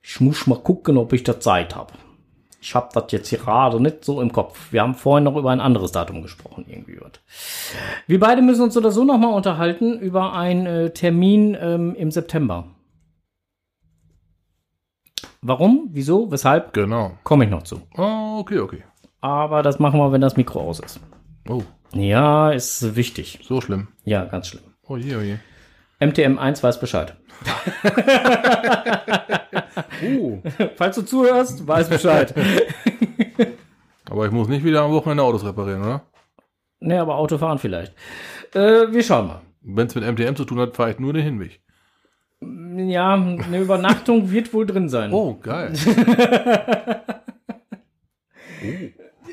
Ich muss mal gucken, ob ich da Zeit habe. Ich habe das jetzt gerade nicht so im Kopf. Wir haben vorhin noch über ein anderes Datum gesprochen, irgendwie wird. Wir beide müssen uns oder so noch mal unterhalten über einen äh, Termin ähm, im September. Warum? Wieso? Weshalb? Genau. Komme ich noch zu. Oh, okay, okay. Aber das machen wir, wenn das Mikro aus ist. Oh, Ja, ist wichtig. so schlimm. Ja, ganz schlimm. Oh je, oh je. MTM1 weiß Bescheid. Oh. [LAUGHS] Falls du zuhörst, weiß Bescheid. [LAUGHS] Aber ich muss nicht wieder am Wochenende Autos reparieren, oder? ne, aber Autofahren vielleicht. Äh, wir schauen mal. Wenn es mit MTM zu tun hat, fahre ich nur den Hinweg. Ja, eine Übernachtung [LAUGHS] wird wohl drin sein. Oh, geil.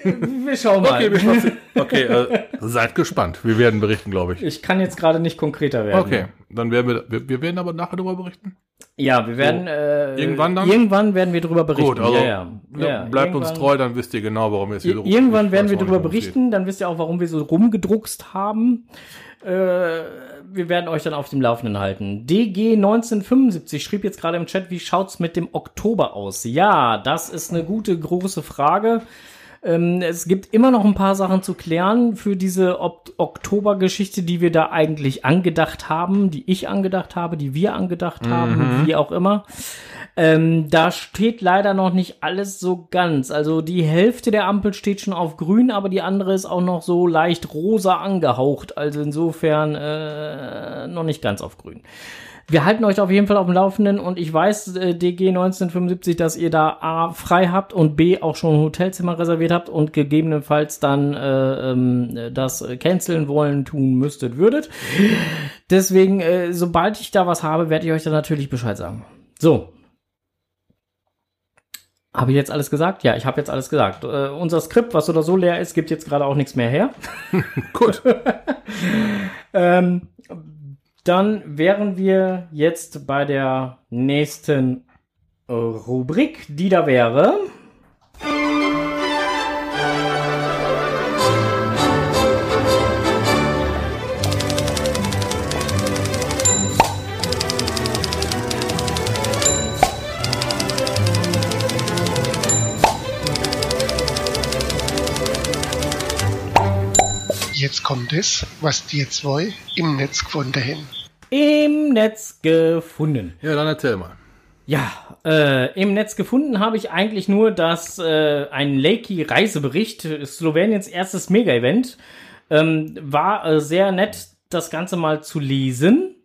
Wir schauen mal. Okay, wir schwatzen- okay äh, [LAUGHS] seid gespannt. Wir werden berichten, glaube ich. ich kann jetzt gerade nicht konkreter werden. Okay, dann werden wir, wir, wir werden aber nachher darüber berichten. Ja, wir werden äh, Irgendwann dann? Irgendwann werden wir darüber berichten. Gut, also ja, ja. ja, ja, bleibt uns irgendwann- treu, dann wisst ihr genau, warum wir es hier Ir- Irgendwann werden weiß wir darüber es geht. berichten, dann wisst ihr auch, warum wir so rumgedruckst haben. Äh, wir werden euch dann auf dem Laufenden halten. DG 1975 schrieb jetzt gerade im Chat, wie schaut's mit dem Oktober aus? Ja, das ist eine gute große Frage. Ähm, es gibt immer noch ein paar Sachen zu klären für diese Oktober-Geschichte, die wir da eigentlich angedacht haben, die ich angedacht habe, die wir angedacht haben, wie auch immer. Ähm, da steht leider noch nicht alles so ganz. Also die Hälfte der Ampel steht schon auf grün, aber die andere ist auch noch so leicht rosa angehaucht. Also insofern äh, noch nicht ganz auf grün. Wir halten euch auf jeden Fall auf dem Laufenden und ich weiß, äh, DG 1975, dass ihr da A frei habt und B auch schon ein Hotelzimmer reserviert habt und gegebenenfalls dann äh, ähm, das canceln wollen tun müsstet, würdet. Deswegen, äh, sobald ich da was habe, werde ich euch dann natürlich Bescheid sagen. So. Habe ich jetzt alles gesagt? Ja, ich habe jetzt alles gesagt. Äh, unser Skript, was oder so leer ist, gibt jetzt gerade auch nichts mehr her. [LAUGHS] Gut. [LAUGHS] Ähm, dann wären wir jetzt bei der nächsten äh, Rubrik, die da wäre. Jetzt kommt es, was die zwei im Netz gefunden haben. Im Netz gefunden. Ja, dann erzähl mal. Ja, äh, im Netz gefunden habe ich eigentlich nur, dass äh, ein Lakey-Reisebericht, Sloweniens erstes Mega-Event, ähm, war äh, sehr nett, das Ganze mal zu lesen.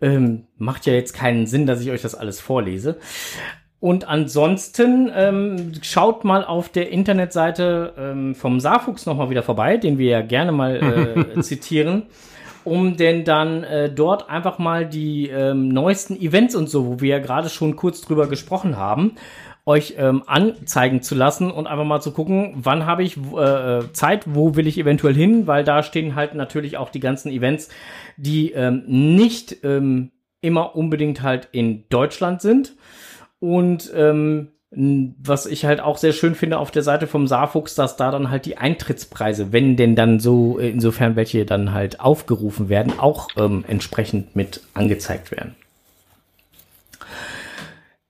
Ähm, macht ja jetzt keinen Sinn, dass ich euch das alles vorlese. Und ansonsten ähm, schaut mal auf der Internetseite ähm, vom Saarfuchs nochmal wieder vorbei, den wir ja gerne mal äh, [LAUGHS] zitieren, um denn dann äh, dort einfach mal die ähm, neuesten Events und so, wo wir ja gerade schon kurz drüber gesprochen haben, euch ähm, anzeigen zu lassen und einfach mal zu gucken, wann habe ich äh, Zeit, wo will ich eventuell hin, weil da stehen halt natürlich auch die ganzen Events, die ähm, nicht ähm, immer unbedingt halt in Deutschland sind. Und ähm, was ich halt auch sehr schön finde auf der Seite vom Saarfuchs, dass da dann halt die Eintrittspreise, wenn denn dann so, äh, insofern welche dann halt aufgerufen werden, auch ähm, entsprechend mit angezeigt werden.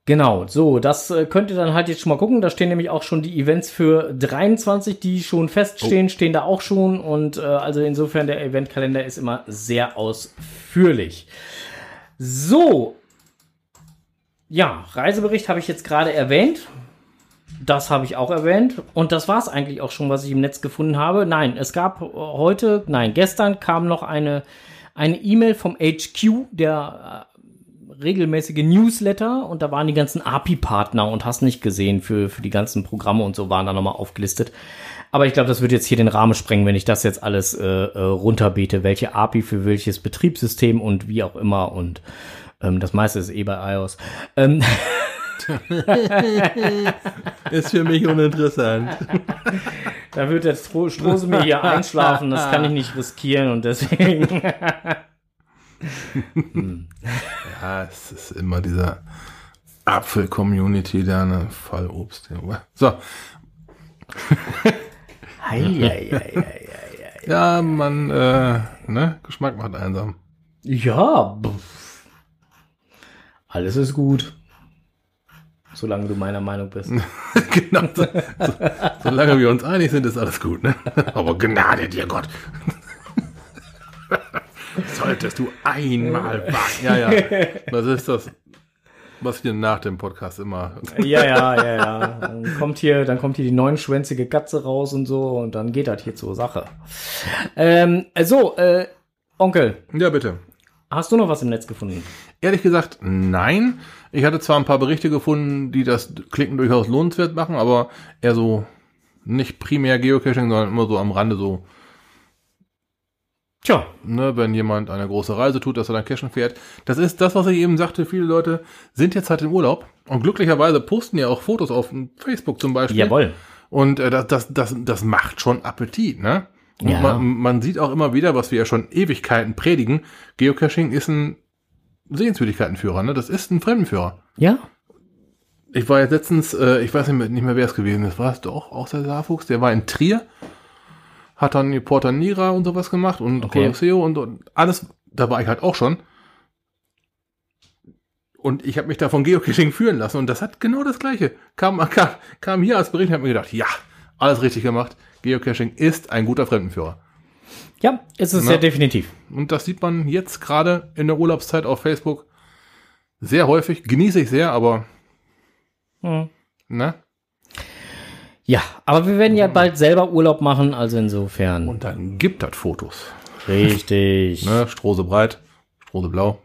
Genau, so, das äh, könnt ihr dann halt jetzt schon mal gucken. Da stehen nämlich auch schon die Events für 23, die schon feststehen, oh. stehen da auch schon. Und äh, also insofern der Eventkalender ist immer sehr ausführlich. So, ja, Reisebericht habe ich jetzt gerade erwähnt. Das habe ich auch erwähnt. Und das war es eigentlich auch schon, was ich im Netz gefunden habe. Nein, es gab heute, nein, gestern kam noch eine eine E-Mail vom HQ, der äh, regelmäßige Newsletter. Und da waren die ganzen API-Partner und hast nicht gesehen für, für die ganzen Programme und so waren da nochmal aufgelistet. Aber ich glaube, das wird jetzt hier den Rahmen sprengen, wenn ich das jetzt alles äh, äh, runterbete, welche API für welches Betriebssystem und wie auch immer und ähm, das meiste ist eh bei iOS. Ähm, [LAUGHS] ist für mich uninteressant. [LAUGHS] Da wird der Stro Strose mir hier einschlafen, das kann ich nicht riskieren und deswegen. [LAUGHS] ja, es ist immer dieser Apfel-Community, der eine Fallobst. So. Hei, hei, hei, ja, man, äh, ne, Geschmack macht einsam. Ja, pff. Alles ist gut. Solange du meiner Meinung bist. [LAUGHS] genau. So, so, solange wir uns einig sind, ist alles gut, ne? Aber Gnade dir, Gott. [LAUGHS] Solltest du einmal wagen. Ja, ja. Was ist das? Was hier nach dem Podcast immer. ja, ja, ja, ja. Dann kommt hier, dann kommt hier die neunschwänzige Katze raus und so und dann geht das hier zur Sache. Ähm, so, äh, Onkel. Ja, bitte. Hast du noch was im Netz gefunden? Ehrlich gesagt, nein. Ich hatte zwar ein paar Berichte gefunden, die das Klicken durchaus lohnenswert machen, aber eher so nicht primär Geocaching, sondern immer so am Rande so. Tja, ne, wenn jemand eine große Reise tut, dass er dann Cachen fährt. Das ist das, was ich eben sagte. Viele Leute sind jetzt halt im Urlaub und glücklicherweise posten ja auch Fotos auf Facebook zum Beispiel. Jawohl. Und äh, das, das, das, das macht schon Appetit, ne? Ja. Man, man, sieht auch immer wieder, was wir ja schon Ewigkeiten predigen. Geocaching ist ein Sehenswürdigkeitenführer, ne? Das ist ein Fremdenführer. Ja. Ich war jetzt letztens, äh, ich weiß nicht mehr, nicht mehr wer es gewesen ist, war es doch auch der Saarfuchs, der war in Trier, hat dann die Porta Nira und sowas gemacht und okay. Colosseo und, und alles, da war ich halt auch schon. Und ich habe mich da von Geocaching führen lassen und das hat genau das gleiche. Kam, [LAUGHS] kam, kam hier als Bericht und habe mir gedacht, ja, alles richtig gemacht. Geocaching ist ein guter Fremdenführer. Ja, ist es Na? ja definitiv. Und das sieht man jetzt gerade in der Urlaubszeit auf Facebook sehr häufig. Genieße ich sehr, aber. Hm. Ne? Ja, aber wir werden ja bald selber Urlaub machen, also insofern. Und dann gibt das Fotos. Richtig. [LAUGHS] ne, Strose breit, Strose blau.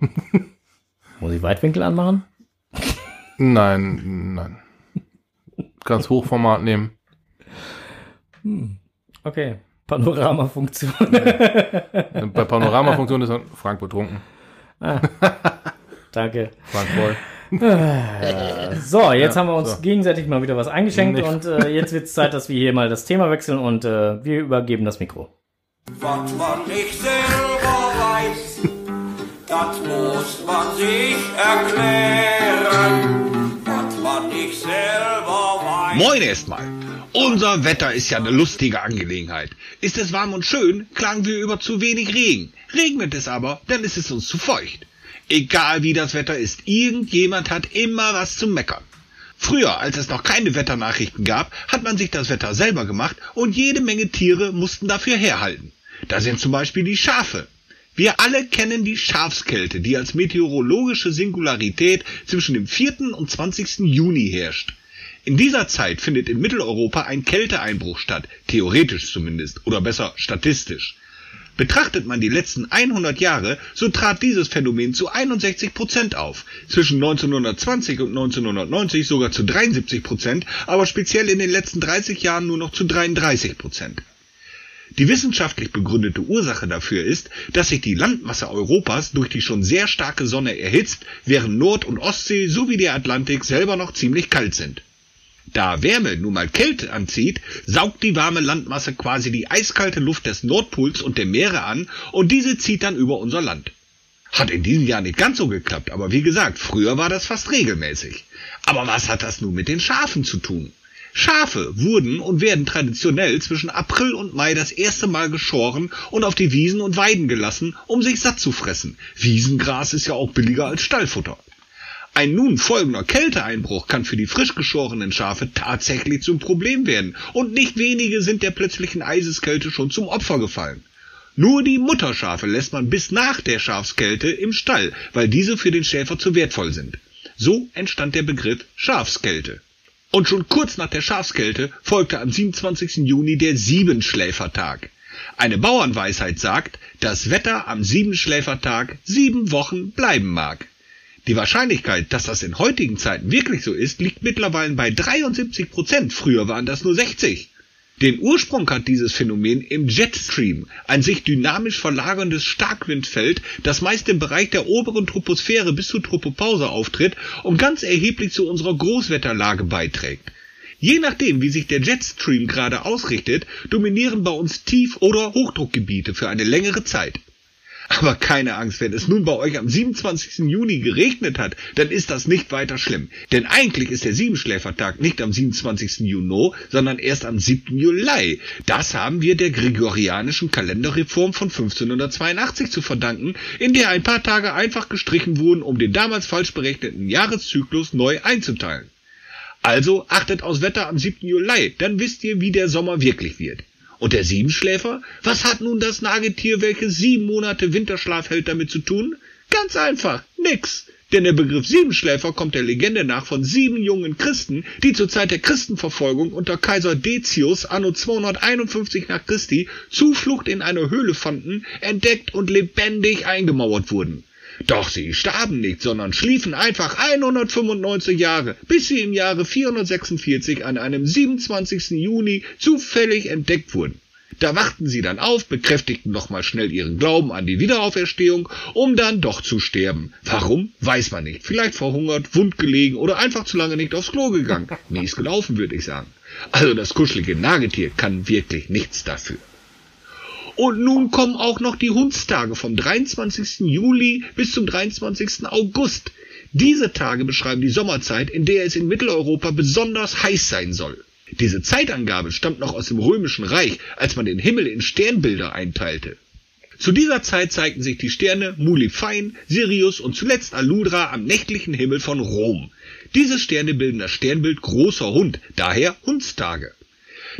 [LAUGHS] Muss ich Weitwinkel anmachen? Nein, nein. Kannst Hochformat nehmen. Hm. Okay. Panoramafunktion. [LAUGHS] Bei Panoramafunktion ist Frank betrunken. Ah, [LAUGHS] danke. Frank voll. [LAUGHS] So, jetzt ja, haben wir uns so. gegenseitig mal wieder was eingeschenkt Nicht. und äh, jetzt wird es Zeit, dass wir hier mal das Thema wechseln und äh, wir übergeben das Mikro. Was man nicht selber weiß, das muss man sich erklären. Was man nicht selber weiß. Moin erstmal. Unser Wetter ist ja eine lustige Angelegenheit. Ist es warm und schön, klagen wir über zu wenig Regen. Regnet es aber, dann ist es uns zu feucht. Egal wie das Wetter ist, irgendjemand hat immer was zu meckern. Früher, als es noch keine Wetternachrichten gab, hat man sich das Wetter selber gemacht und jede Menge Tiere mussten dafür herhalten. Da sind zum Beispiel die Schafe. Wir alle kennen die Schafskälte, die als meteorologische Singularität zwischen dem 4. und 20. Juni herrscht. In dieser Zeit findet in Mitteleuropa ein Kälteeinbruch statt, theoretisch zumindest, oder besser statistisch. Betrachtet man die letzten 100 Jahre, so trat dieses Phänomen zu 61 Prozent auf, zwischen 1920 und 1990 sogar zu 73 Prozent, aber speziell in den letzten 30 Jahren nur noch zu 33 Prozent. Die wissenschaftlich begründete Ursache dafür ist, dass sich die Landmasse Europas durch die schon sehr starke Sonne erhitzt, während Nord- und Ostsee sowie der Atlantik selber noch ziemlich kalt sind. Da Wärme nun mal Kälte anzieht, saugt die warme Landmasse quasi die eiskalte Luft des Nordpols und der Meere an und diese zieht dann über unser Land. Hat in diesem Jahr nicht ganz so geklappt, aber wie gesagt, früher war das fast regelmäßig. Aber was hat das nun mit den Schafen zu tun? Schafe wurden und werden traditionell zwischen April und Mai das erste Mal geschoren und auf die Wiesen und Weiden gelassen, um sich satt zu fressen. Wiesengras ist ja auch billiger als Stallfutter. Ein nun folgender Kälteeinbruch kann für die frisch geschorenen Schafe tatsächlich zum Problem werden, und nicht wenige sind der plötzlichen Eiseskälte schon zum Opfer gefallen. Nur die Mutterschafe lässt man bis nach der Schafskälte im Stall, weil diese für den Schäfer zu wertvoll sind. So entstand der Begriff Schafskälte. Und schon kurz nach der Schafskälte folgte am 27. Juni der Siebenschläfertag. Eine Bauernweisheit sagt, dass Wetter am Siebenschläfertag sieben Wochen bleiben mag. Die Wahrscheinlichkeit, dass das in heutigen Zeiten wirklich so ist, liegt mittlerweile bei 73 Prozent. Früher waren das nur 60. Den Ursprung hat dieses Phänomen im Jetstream, ein sich dynamisch verlagerndes Starkwindfeld, das meist im Bereich der oberen Troposphäre bis zur Tropopause auftritt und ganz erheblich zu unserer Großwetterlage beiträgt. Je nachdem, wie sich der Jetstream gerade ausrichtet, dominieren bei uns Tief- oder Hochdruckgebiete für eine längere Zeit. Aber keine Angst, wenn es nun bei euch am 27. Juni geregnet hat, dann ist das nicht weiter schlimm. Denn eigentlich ist der Siebenschläfertag nicht am 27. Juni, sondern erst am 7. Juli. Das haben wir der gregorianischen Kalenderreform von 1582 zu verdanken, in der ein paar Tage einfach gestrichen wurden, um den damals falsch berechneten Jahreszyklus neu einzuteilen. Also achtet aufs Wetter am 7. Juli, dann wisst ihr, wie der Sommer wirklich wird. Und der Siebenschläfer? Was hat nun das Nagetier, welches sieben Monate Winterschlaf hält, damit zu tun? Ganz einfach, nix. Denn der Begriff Siebenschläfer kommt der Legende nach von sieben jungen Christen, die zur Zeit der Christenverfolgung unter Kaiser Decius anno 251 nach Christi Zuflucht in einer Höhle fanden, entdeckt und lebendig eingemauert wurden. Doch sie starben nicht, sondern schliefen einfach 195 Jahre, bis sie im Jahre 446 an einem 27. Juni zufällig entdeckt wurden. Da wachten sie dann auf, bekräftigten nochmal schnell ihren Glauben an die Wiederauferstehung, um dann doch zu sterben. Warum? Weiß man nicht. Vielleicht verhungert, wundgelegen oder einfach zu lange nicht aufs Klo gegangen. Mies gelaufen, würde ich sagen. Also das kuschelige Nagetier kann wirklich nichts dafür. Und nun kommen auch noch die Hundstage vom 23. Juli bis zum 23. August. Diese Tage beschreiben die Sommerzeit, in der es in Mitteleuropa besonders heiß sein soll. Diese Zeitangabe stammt noch aus dem Römischen Reich, als man den Himmel in Sternbilder einteilte. Zu dieser Zeit zeigten sich die Sterne Muliphein, Sirius und zuletzt Aludra am nächtlichen Himmel von Rom. Diese Sterne bilden das Sternbild großer Hund, daher Hundstage.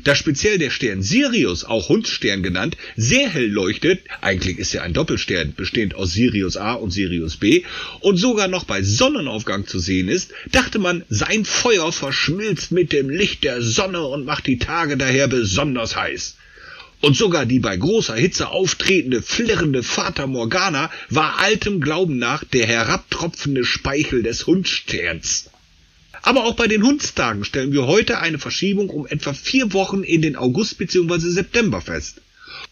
Da speziell der Stern Sirius, auch Hundsstern genannt, sehr hell leuchtet, eigentlich ist er ein Doppelstern, bestehend aus Sirius A und Sirius B, und sogar noch bei Sonnenaufgang zu sehen ist, dachte man, sein Feuer verschmilzt mit dem Licht der Sonne und macht die Tage daher besonders heiß. Und sogar die bei großer Hitze auftretende, flirrende Fata Morgana war altem Glauben nach der herabtropfende Speichel des Hundsterns. Aber auch bei den Hundstagen stellen wir heute eine Verschiebung um etwa vier Wochen in den August bzw. September fest.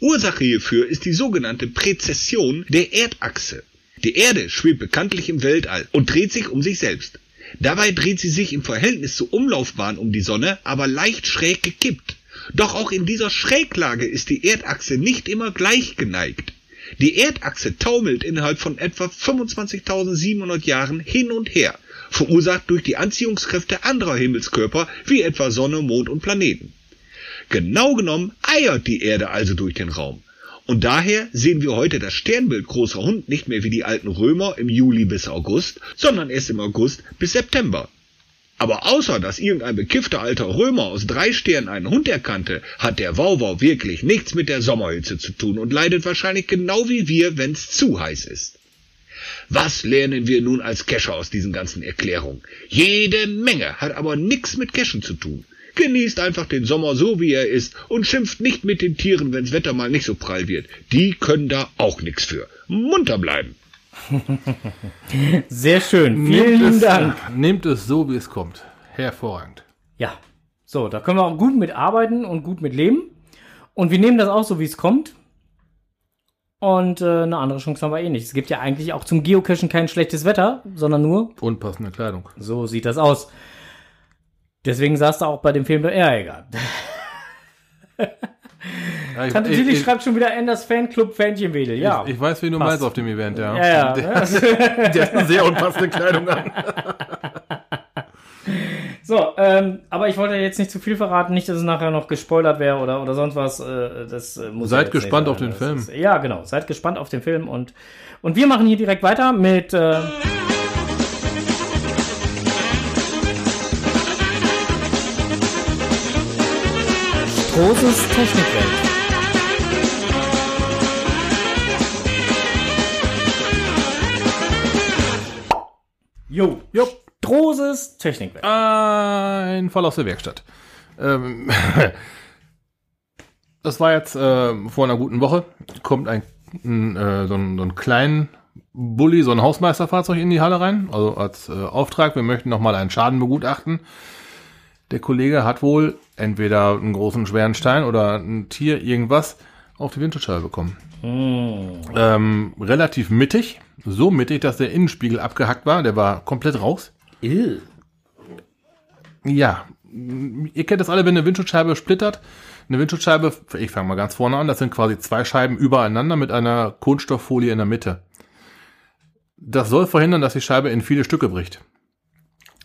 Ursache hierfür ist die sogenannte Präzession der Erdachse. Die Erde schwebt bekanntlich im Weltall und dreht sich um sich selbst. Dabei dreht sie sich im Verhältnis zur Umlaufbahn um die Sonne aber leicht schräg gekippt. Doch auch in dieser Schräglage ist die Erdachse nicht immer gleich geneigt. Die Erdachse taumelt innerhalb von etwa 25.700 Jahren hin und her verursacht durch die Anziehungskräfte anderer Himmelskörper wie etwa Sonne, Mond und Planeten. Genau genommen eiert die Erde also durch den Raum. Und daher sehen wir heute das Sternbild großer Hund nicht mehr wie die alten Römer im Juli bis August, sondern erst im August bis September. Aber außer, dass irgendein bekiffter alter Römer aus drei Sternen einen Hund erkannte, hat der Wauwau wirklich nichts mit der Sommerhitze zu tun und leidet wahrscheinlich genau wie wir, wenn's zu heiß ist. Was lernen wir nun als Kescher aus diesen ganzen Erklärungen? Jede Menge, hat aber nix mit Cashen zu tun. Genießt einfach den Sommer so, wie er ist und schimpft nicht mit den Tieren, wenn's Wetter mal nicht so prall wird. Die können da auch nix für. Munter bleiben. [LAUGHS] Sehr schön. Vielen Nehmt lieben es, Dank. Nehmt es so, wie es kommt. Hervorragend. Ja. So, da können wir auch gut mit arbeiten und gut mit leben. Und wir nehmen das auch so, wie es kommt. Und äh, eine andere Chance haben wir eh nicht. Es gibt ja eigentlich auch zum Geocachen kein schlechtes Wetter, sondern nur, Unpassende Kleidung. so sieht das aus. Deswegen saß du auch bei dem Film, ja, egal. Ja, ich, Tante ich, schreibt schon wieder Enders Fanclub Fähnchenwedel. Ja. ich, ich weiß, wie du Passt. meinst auf dem Event, ja. ja, ja. Der, der hat eine sehr unpassende Kleidung an. [LAUGHS] So, ähm, aber ich wollte jetzt nicht zu viel verraten, nicht, dass es nachher noch gespoilert wäre oder, oder sonst was. Äh, das äh, muss Seid gespannt auf den Das Film. Ist, ja, genau. Seid gespannt auf den Film und und wir machen hier direkt weiter mit. Äh, Großes Technikwelt. Jo, Jo, Großes Technikwelt. ein Fall aus der Werkstatt. Ähm, [LAUGHS] das war jetzt äh, vor einer guten Woche. Kommt ein, ein, äh, so, ein, so ein kleinen Bulli, so ein Hausmeisterfahrzeug in die Halle rein. Also als äh, Auftrag, wir möchten nochmal einen Schaden begutachten. Der Kollege hat wohl entweder einen großen schweren Stein oder ein Tier, irgendwas, auf die Windschutzscheibe bekommen. Ähm, relativ mittig. So mittig, dass der Innenspiegel abgehackt war. Der war komplett raus. Ew. Ja, ihr kennt das alle, wenn eine Windschutzscheibe splittert. Eine Windschutzscheibe, ich fange mal ganz vorne an, das sind quasi zwei Scheiben übereinander mit einer Kunststofffolie in der Mitte. Das soll verhindern, dass die Scheibe in viele Stücke bricht.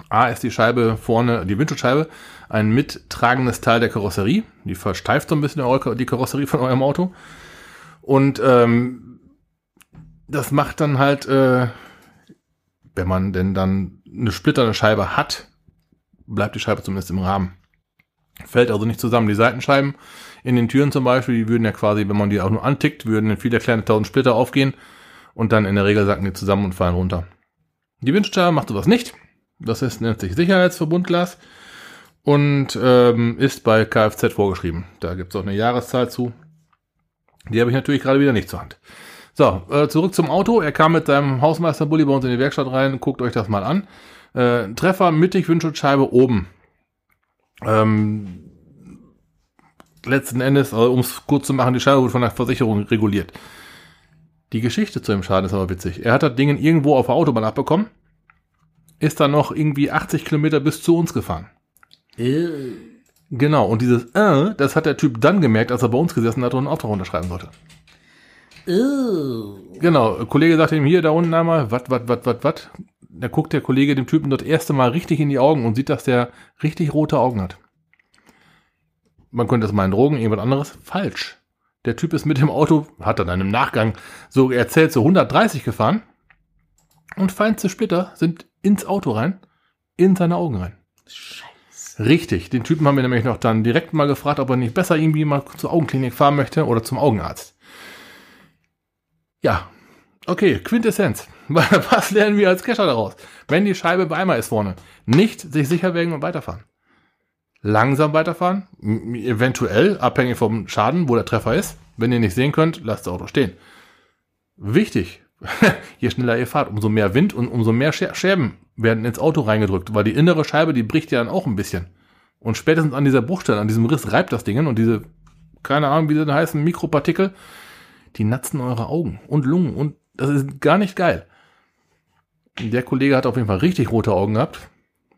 A ist die Scheibe vorne, die Windschutzscheibe, ein mittragendes Teil der Karosserie. Die versteift so ein bisschen die Karosserie von eurem Auto. Und ähm, das macht dann halt, äh, wenn man denn dann eine splitternde Scheibe hat, bleibt die Scheibe zumindest im Rahmen. Fällt also nicht zusammen. Die Seitenscheiben in den Türen zum Beispiel, die würden ja quasi, wenn man die auch nur antickt, würden viele kleine tausend Splitter aufgehen und dann in der Regel sacken die zusammen und fallen runter. Die Windschutzscheibe macht sowas nicht. Das ist, nennt sich Sicherheitsverbundglas und ähm, ist bei Kfz vorgeschrieben. Da gibt es auch eine Jahreszahl zu. Die habe ich natürlich gerade wieder nicht zur Hand. So, äh, zurück zum Auto. Er kam mit seinem Hausmeisterbully bei uns in die Werkstatt rein. Guckt euch das mal an. Äh, Treffer mittig, Windschutzscheibe oben. Ähm, letzten Endes, also, um es kurz zu machen, die Scheibe wurde von der Versicherung reguliert. Die Geschichte zu dem Schaden ist aber witzig. Er hat das Ding irgendwo auf der Autobahn abbekommen, ist dann noch irgendwie 80 Kilometer bis zu uns gefahren. Genau, und dieses äh, das hat der Typ dann gemerkt, als er bei uns gesessen hat und einen Auftrag unterschreiben sollte. Genau, ein Kollege sagte ihm hier da unten einmal, wat, wat, wat, wat, wat. Da guckt der Kollege dem Typen das erste Mal richtig in die Augen und sieht, dass der richtig rote Augen hat. Man könnte das meinen, Drogen, irgendwas anderes. Falsch. Der Typ ist mit dem Auto, hat er dann im Nachgang so erzählt, so 130 gefahren. Und feinste Splitter sind ins Auto rein, in seine Augen rein. Scheiße. Richtig. Den Typen haben wir nämlich noch dann direkt mal gefragt, ob er nicht besser irgendwie mal zur Augenklinik fahren möchte oder zum Augenarzt. Ja. Okay, Quintessenz. [LAUGHS] Was lernen wir als Kescher daraus? Wenn die Scheibe bei ist vorne, nicht sich sicher wägen und weiterfahren. Langsam weiterfahren, eventuell, abhängig vom Schaden, wo der Treffer ist. Wenn ihr nicht sehen könnt, lasst das Auto stehen. Wichtig, [LAUGHS] je schneller ihr fahrt, umso mehr Wind und umso mehr Scher- Scherben werden ins Auto reingedrückt, weil die innere Scheibe, die bricht ja dann auch ein bisschen. Und spätestens an dieser Bruchstelle, an diesem Riss reibt das Ding und diese, keine Ahnung, wie sie heißen, Mikropartikel, die natzen eure Augen und Lungen und das ist gar nicht geil. Der Kollege hat auf jeden Fall richtig rote Augen gehabt.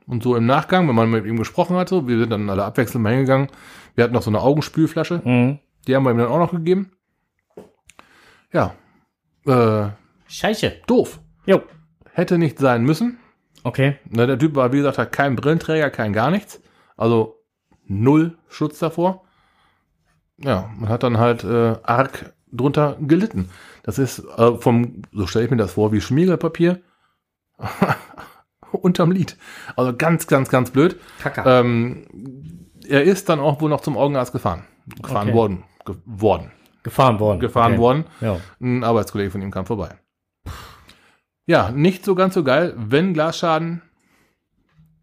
Und so im Nachgang, wenn man mit ihm gesprochen hat, so, wir sind dann alle abwechselnd mal hingegangen. Wir hatten noch so eine Augenspülflasche, Mhm. die haben wir ihm dann auch noch gegeben. Ja, äh, Scheiße. doof. Jo. Hätte nicht sein müssen. Okay. Na, der Typ war, wie gesagt, hat keinen Brillenträger, kein gar nichts. Also null Schutz davor. Ja, man hat dann halt äh, arg drunter gelitten. Das ist äh, vom, so stelle ich mir das vor, wie Schmiergelpapier [LAUGHS] unterm Lied. Also ganz, ganz, ganz blöd. Kacker. Ähm, er ist dann auch wohl noch zum Augenarzt gefahren. Gefahren Okay. worden. Ge worden. Gefahren worden. Gefahren Okay. worden. Ja. Ein Arbeitskollege von ihm kam vorbei. Ja, nicht so ganz so geil, wenn Glasschaden,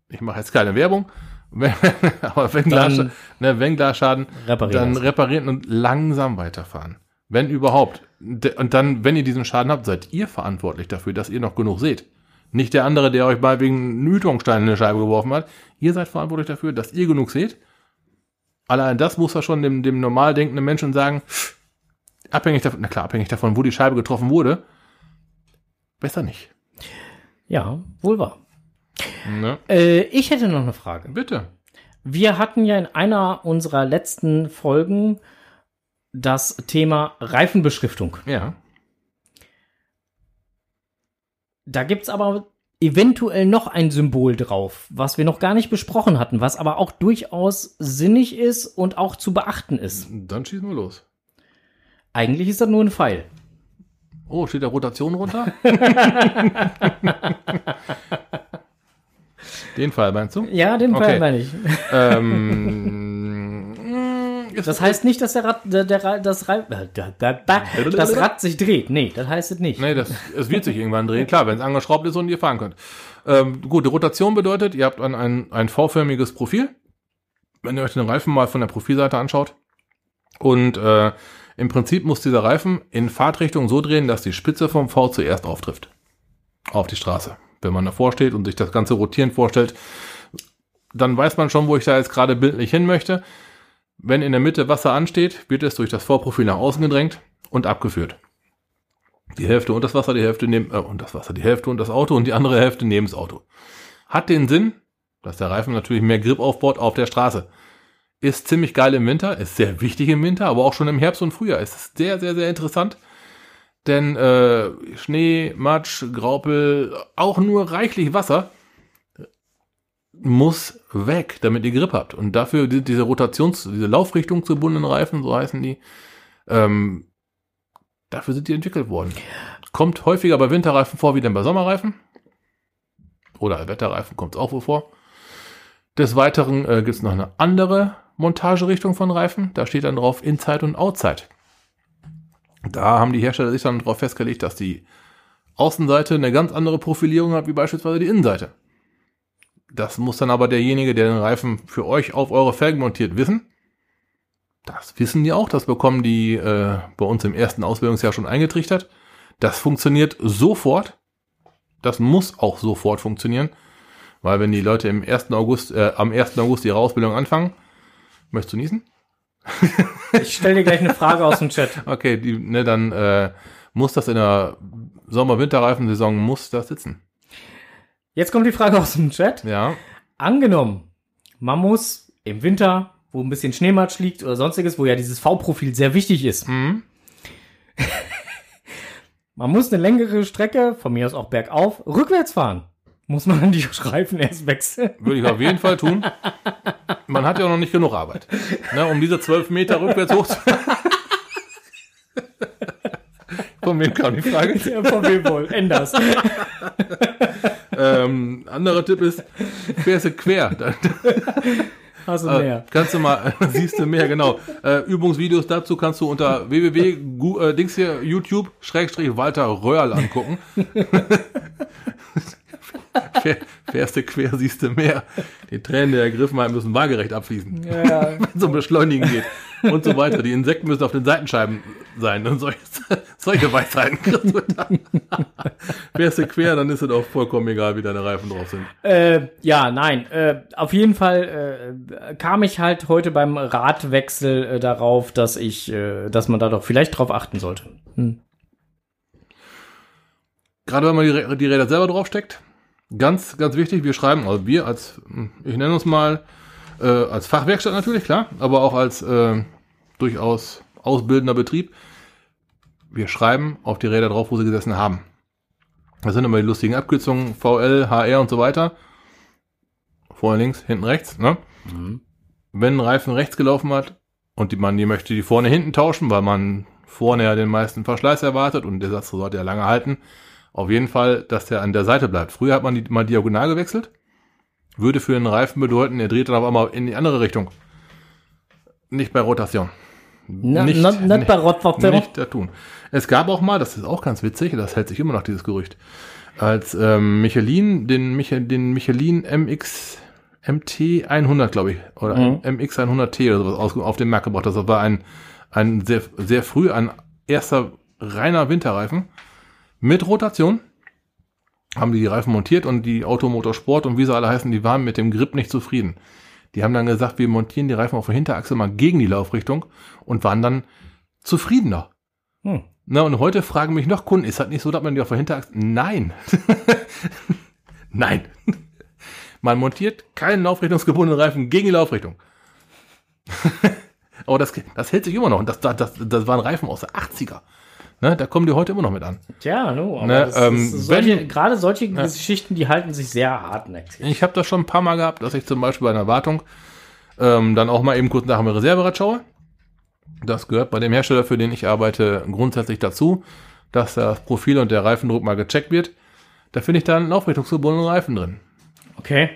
ich mache jetzt keine Werbung, [LAUGHS] wenn, aber wenn, Dann Glas, ne, wenn Glasschaden, reparieren dann reparieren und langsam weiterfahren. Wenn überhaupt. Und dann, wenn ihr diesen Schaden habt, seid ihr verantwortlich dafür, dass ihr noch genug seht. Nicht der andere, der euch mal wegen Nütungstein in eine Scheibe geworfen hat. Ihr seid verantwortlich dafür, dass ihr genug seht. Allein das muss er schon dem, dem normal denkenden Menschen sagen, abhängig davon, na klar, abhängig davon, wo die Scheibe getroffen wurde, besser nicht. Ja, wohl wahr. Ne? Äh, ich hätte noch eine Frage. Bitte. Wir hatten ja in einer unserer letzten Folgen das Thema Reifenbeschriftung. Ja. Da gibt's aber eventuell noch ein Symbol drauf, was wir noch gar nicht besprochen hatten, was aber auch durchaus sinnig ist und auch zu beachten ist. Dann schießen wir los. Eigentlich ist das nur ein Pfeil. Oh, steht da Rotation runter? [LAUGHS] Den Fall meinst du? Ja, den Okay. Pfeil meine ich. ähm, [LAUGHS] Das heißt nicht, dass der Rad, der, der, das, äh, da- da- da- das Rad sich dreht. Nee, das heißt es nicht. Nee, das, es wird sich irgendwann drehen. Klar, wenn es angeschraubt ist und ihr fahren könnt. Ähm, gut, die Rotation bedeutet, ihr habt ein, ein, ein V-förmiges Profil. Wenn ihr euch den Reifen mal von der Profilseite anschaut. Und äh, im Prinzip muss dieser Reifen in Fahrtrichtung so drehen, dass die Spitze vom V zuerst auftrifft. Auf die Straße. Wenn man davor steht und sich das Ganze rotieren vorstellt, dann weiß man schon, wo ich da jetzt gerade bildlich hin möchte. Wenn in der Mitte Wasser ansteht, wird es durch das Vorprofil nach außen gedrängt und abgeführt. Die Hälfte und das Wasser, die Hälfte neben, äh, und das Wasser, die Hälfte und das Auto und die andere Hälfte neben das Auto. Hat den Sinn, dass der Reifen natürlich mehr Grip aufbaut auf der Straße. Ist ziemlich geil im Winter, ist sehr wichtig im Winter, aber auch schon im Herbst und Frühjahr. Es ist sehr, sehr, sehr interessant. Denn äh, Schnee, Matsch, Graupel, auch nur reichlich Wasser muss weg, damit ihr Grip habt. Und dafür die- diese Rotations-, diese Laufrichtung zu gebundenen Reifen, so heißen die, ähm, dafür sind die entwickelt worden. Kommt häufiger bei Winterreifen vor wie denn bei Sommerreifen. Oder Wetterreifen kommt es auch wohl vor. Des Weiteren äh, gibt es noch eine andere Montagerichtung von Reifen. Da steht dann drauf Inside und Outside. Da haben die Hersteller sich dann darauf festgelegt, dass die Außenseite eine ganz andere Profilierung hat, wie beispielsweise die Innenseite. Das muss dann aber derjenige, der den Reifen für euch auf eure Felgen montiert, wissen. Das wissen die auch, das bekommen die äh, bei uns im ersten Ausbildungsjahr schon eingetrichtert. Das funktioniert sofort. Das muss auch sofort funktionieren. Weil wenn die Leute im 1. August, äh, am 1. August ihre Ausbildung anfangen, möchtest du niesen? [LAUGHS] Ich stelle dir gleich eine Frage aus dem Chat. Okay, die, ne, dann äh, muss das in der Sommer-Winterreifen-Saison muss das sitzen. Jetzt kommt die Frage aus dem Chat. Ja. Angenommen, man muss im Winter, wo ein bisschen Schneematsch liegt oder sonstiges, wo ja dieses V-Profil sehr wichtig ist. Mhm. [LAUGHS] Man muss eine längere Strecke, von mir aus auch bergauf, rückwärts fahren. Muss man dann die [LAUGHS] Reifen erst wechseln? Würde ich auf jeden Fall tun. Man hat ja noch nicht genug Arbeit. Ne, um diese zwölf Meter rückwärts hoch zu. [LAUGHS] Von wem kam die Frage? Ja, von wem wohl? Enders. Ähm, anderer Tipp ist, fährst du quer. [LAUGHS] Dann, Hast du äh, mehr. kannst du mal, [LAUGHS] siehst du mehr, genau. Äh, Übungsvideos dazu kannst du unter www. Gu- Äh, hier, YouTube, Schrägstrich Walter Röhrl angucken. [LAUGHS] [LAUGHS] Fähr, fährst du quer, siehst du mehr. Die Tränen der Ergriffenheit müssen waagerecht abfließen. Ja, [LAUGHS] wenn es um Beschleunigen geht und so weiter. Die Insekten müssen auf den Seitenscheiben sein und solche, [LAUGHS] solche Weisheiten kriegst du dann. Fährst du quer, dann ist es auch vollkommen egal, wie deine Reifen drauf sind. äh, ja nein. Äh, auf jeden Fall äh, kam ich halt heute beim Radwechsel äh, darauf, dass ich, äh, dass man da doch vielleicht drauf achten sollte. Hm. Gerade wenn man die, die Räder selber draufsteckt, ganz, ganz wichtig, wir schreiben, also wir als, ich nenne uns mal, äh, als Fachwerkstatt natürlich, klar, aber auch als äh, durchaus ausbildender Betrieb, wir schreiben auf die Räder drauf, wo sie gesessen haben. Das sind immer die lustigen Abkürzungen, VL, HR und so weiter. Vorne links, hinten rechts, ne? Wenn ein Reifen rechts gelaufen hat und die, man die möchte die vorne hinten tauschen, weil man vorne ja den meisten Verschleiß erwartet und der Satz sollte ja lange halten, Auf jeden Fall, dass der an der Seite bleibt. Früher hat man die mal diagonal gewechselt. Würde für den Reifen bedeuten, er dreht dann auf einmal in die andere Richtung. Nicht bei Rotation. Na, nicht, not, not bei Rotation. Nicht da tun. Es gab auch mal, das ist auch ganz witzig, das hält sich immer noch dieses Gerücht, als ähm, Michelin, den, Michel, den Michelin MX MT 100, glaube ich, oder Mhm. MX 100T oder sowas aus, auf den Markt gebracht. Das war ein, ein sehr, sehr früh ein erster reiner Winterreifen mit Rotation. Haben die die Reifen montiert und die Automotorsport und wie sie alle heißen, die waren mit dem Grip nicht zufrieden. Die haben dann gesagt, wir montieren die Reifen auf der Hinterachse mal gegen die Laufrichtung und waren dann zufriedener. Hm. Na, und heute fragen mich noch Kunden, ist das nicht so, dass man die auf der Hinterachse... Nein. [LAUGHS] Nein. Man montiert keinen laufrichtungsgebundenen Reifen gegen die Laufrichtung. [LAUGHS] Aber das, das hält sich immer noch. Und das, das, das, das waren Reifen aus der 80er. Ne, da kommen die heute immer noch mit an. Tja, aber Ne, ähm, solche, gerade solche Geschichten, die halten sich sehr hartnäckig. Ich habe das schon ein paar Mal gehabt, dass ich zum Beispiel bei einer Wartung ähm, dann auch mal eben kurz nach dem Reserverad schaue. Das gehört bei dem Hersteller, für den ich arbeite, grundsätzlich dazu, dass das Profil und der Reifendruck mal gecheckt wird. Da finde ich dann einen laufrichtungsgebundenen Reifen drin. Okay.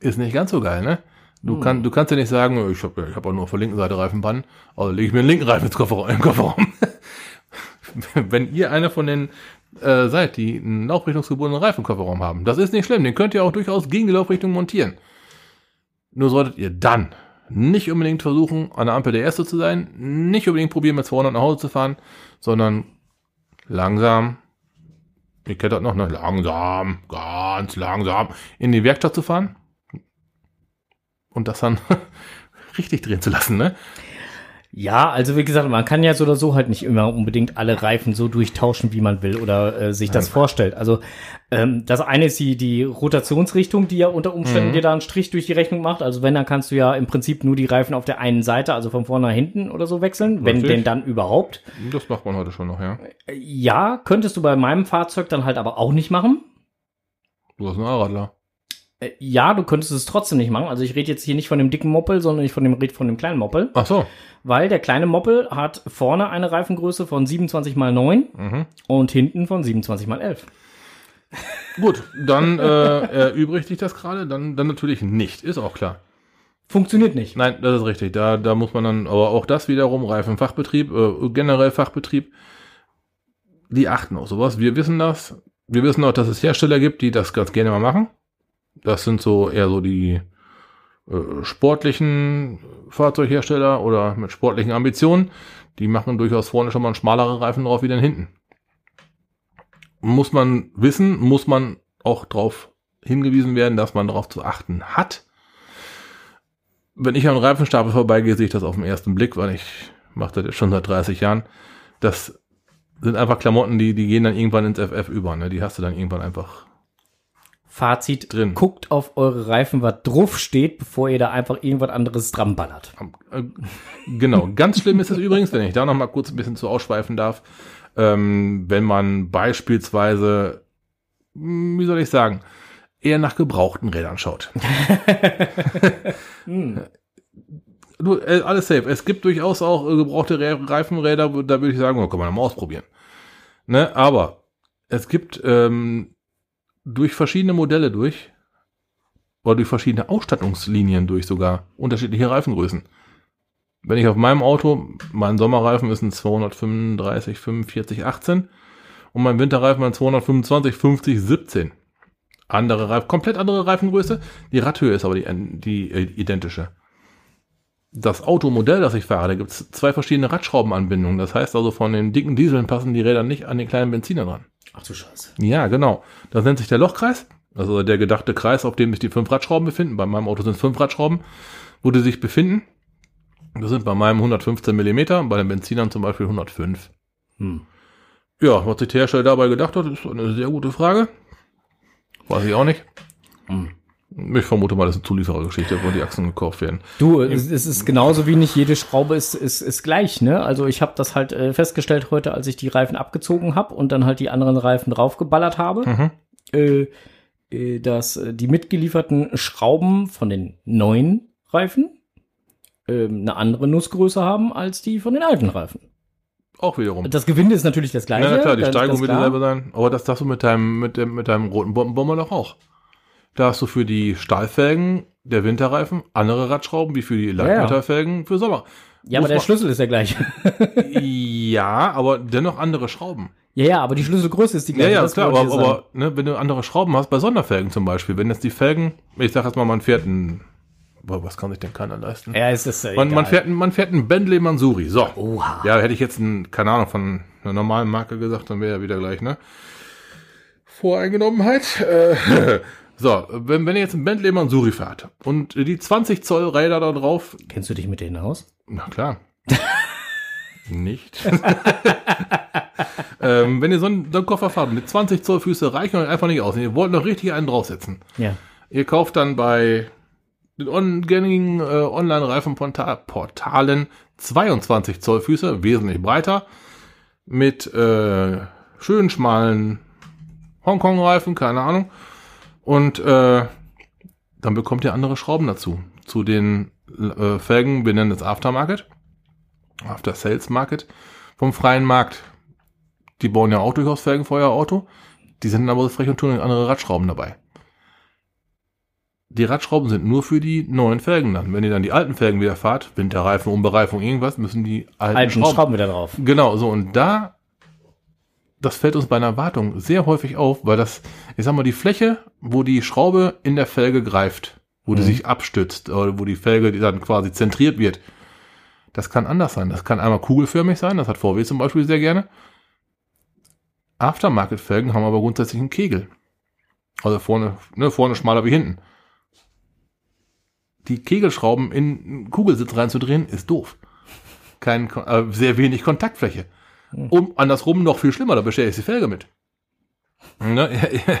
Ist nicht ganz so geil, ne? Du, kann, du kannst ja nicht sagen, ich habe ich hab auch nur auf der linken Seite Reifenbannen, also lege ich mir den linken Reifen ins Kofferraum, im Kofferraum. [LAUGHS] Wenn ihr einer von den äh, seid, die einen laufrichtungsgebundenen Reifenkofferraum haben, das ist nicht schlimm, den könnt ihr auch durchaus gegen die Laufrichtung montieren. Nur solltet ihr dann nicht unbedingt versuchen, an der Ampel der Erste zu sein, nicht unbedingt probieren, mit 200 nach Hause zu fahren, sondern langsam, ihr kennt das noch, ne? langsam, ganz langsam, in die Werkstatt zu fahren und das dann [LAUGHS] richtig drehen zu lassen, ne? Ja, also wie gesagt, man kann ja so oder so halt nicht immer unbedingt alle Reifen so durchtauschen, wie man will oder äh, sich das vorstellt. Also ähm, das eine ist die, die Rotationsrichtung, die ja unter Umständen dir da einen Strich durch die Rechnung macht. Also wenn, dann kannst du ja im Prinzip nur die Reifen auf der einen Seite, also von vorne nach hinten oder so wechseln, wenn Richtig. denn dann überhaupt. Das macht man heute schon noch, ja. Ja, könntest du bei meinem Fahrzeug dann halt aber auch nicht machen. Du hast einen Allradler. Äh, Ja, du könntest es trotzdem nicht machen. Also ich rede jetzt hier nicht von dem dicken Moppel, sondern ich von dem red von dem kleinen Moppel. Ach so. Weil der kleine Moppel hat vorne eine Reifengröße von 27 mal 9 Mhm. und hinten von 27 mal 11. Gut, dann äh, erübrigt dich das gerade, dann, dann natürlich nicht, ist auch klar. Funktioniert nicht. Nein, das ist richtig. Da, da muss man dann, aber auch das wiederum, Reifenfachbetrieb, äh, generell Fachbetrieb, die achten auf sowas. Wir wissen das. Wir wissen auch, dass es Hersteller gibt, die das ganz gerne mal machen. Das sind so eher so die äh, sportlichen Fahrzeughersteller oder mit sportlichen Ambitionen. Die machen durchaus vorne schon mal einen schmaleren Reifen drauf wie den hinten. Muss man wissen, muss man auch darauf hingewiesen werden, dass man darauf zu achten hat wenn ich am Reifenstapel vorbeigehe, sehe ich das auf den ersten Blick, weil ich mache das schon seit 30 Jahren. Das sind einfach Klamotten, die, die gehen dann irgendwann ins FF über. Ne? Die hast du dann irgendwann einfach. Fazit, Drin. guckt auf eure Reifen, was drauf steht, bevor ihr da einfach irgendwas anderes dran ballert. Äh, genau. Ganz schlimm ist es [LAUGHS] übrigens, wenn ich da noch mal kurz ein bisschen zu ausschweifen darf, ähm, wenn man beispielsweise, hm, wie soll ich sagen, eher nach gebrauchten Rädern schaut. [LAUGHS] Du, äh, alles safe. Es gibt durchaus auch äh, gebrauchte Re Reifenräder, da würde ich sagen, oh, kann man mal ausprobieren. Ne? Aber es gibt ähm, durch verschiedene Modelle durch, oder durch verschiedene Ausstattungslinien durch sogar, unterschiedliche Reifengrößen. Wenn ich auf meinem Auto, mein Sommerreifen ist ein 235, 45, 18 und mein Winterreifen ein 225, 50, 17. Andere Reifen, komplett andere Reifengröße. Die Radhöhe ist aber die, die äh, identische das Automodell, das ich fahre, da gibt es zwei verschiedene Radschraubenanbindungen. Das heißt also, von den dicken Dieseln passen die Räder nicht an den kleinen Benziner dran. Ach du Scheiße. Ja, genau. Das nennt sich der Lochkreis. Also der gedachte Kreis, auf dem sich die fünf Radschrauben befinden. Bei meinem Auto sind es fünf Radschrauben, wo die sich befinden. Das sind bei meinem 115 Millimeter, bei den Benzinern zum Beispiel 105. Hm. Ja, was sich der Hersteller dabei gedacht hat, ist eine sehr gute Frage. Weiß ich auch nicht. Hm. Ich vermute mal, das ist eine Zulieferergeschichte, wo die Achsen gekauft werden. Du, es, es ist genauso wie nicht jede Schraube ist, ist, ist gleich, ne? Also ich habe das halt äh, festgestellt heute, als ich die Reifen abgezogen habe und dann halt die anderen Reifen draufgeballert habe, Mhm. äh, äh, dass die mitgelieferten Schrauben von den neuen Reifen ähm, eine andere Nussgröße haben als die von den alten Reifen. auch wiederum. Das Gewinde ist natürlich das gleiche. Ja, na klar, die Steigung wird dieselbe sein. Aber das hast du mit deinem, mit dem, mit deinem roten Bombenbomber doch auch. Da hast du für die Stahlfelgen der Winterreifen andere Radschrauben wie für die Leichtmetallfelgen für Sommer. Ja, aber Muss der man- Schlüssel ist der gleiche. [LAUGHS] Ja, aber dennoch andere Schrauben. ja, ja, aber die Schlüsselgröße ist die Ja, gleiche. ja, das klar, aber, aber ne, wenn du andere Schrauben hast, bei Sonderfelgen zum Beispiel, wenn jetzt die Felgen, ich sag jetzt mal, man fährt ein, boah, was kann sich denn keiner leisten? Ja, es ist äh, Man, man, fährt, man fährt ein Bentley Mansuri. So. Oha. Ja, hätte ich jetzt, ein, keine Ahnung, von einer normalen Marke gesagt, dann wäre ja wieder gleich, ne? Voreingenommenheit. Äh, [LAUGHS] so, wenn, wenn ihr jetzt ein Bentley Mansuri fährt und die 20 Zoll Räder da drauf, Kennst du dich mit denen aus? na klar. [LAUGHS] Nicht. [LAUGHS] ähm, wenn ihr so einen, so einen Koffer fahrt mit 20 Zoll Füße, reichen euch einfach nicht aus. Und ihr wollt noch richtig einen draufsetzen. Ja. Ihr kauft dann bei den on gängigen äh, Online-Reifenportalen 22 Zoll Füße, wesentlich breiter, mit äh, schönen schmalen Hongkong-Reifen, keine Ahnung. Und äh, dann bekommt ihr andere Schrauben dazu. Zu den äh, Felgen, wir nennen es Aftermarket, After Sales Market, vom freien Markt. Die bauen ja auch durchaus Felgen für euer Auto. Die sind aber so frech und tun andere Radschrauben dabei. Die Radschrauben sind nur für die neuen Felgen dann. Wenn ihr dann die alten Felgen wieder fahrt, Winterreifen, Umbereifung, irgendwas, müssen die alten, Alten Schrauben. Schrauben. wieder drauf. Genau, so und da, das fällt uns bei einer Wartung sehr häufig auf, weil das, ich sag mal, die Fläche, wo die Schraube in der Felge greift, wo die sich abstützt, oder wo die Felge dann quasi zentriert wird, das kann anders sein. Das kann einmal kugelförmig sein, das hat VW zum Beispiel sehr gerne. Aftermarket-Felgen haben aber grundsätzlich einen Kegel. Also vorne, ne, vorne schmaler wie hinten. Die Kegelschrauben in einen Kugelsitz reinzudrehen, ist doof. Kein, äh, sehr wenig Kontaktfläche. Um, andersrum noch viel schlimmer, da bestelle ich die Felge mit. Ne? [LAUGHS] Ja.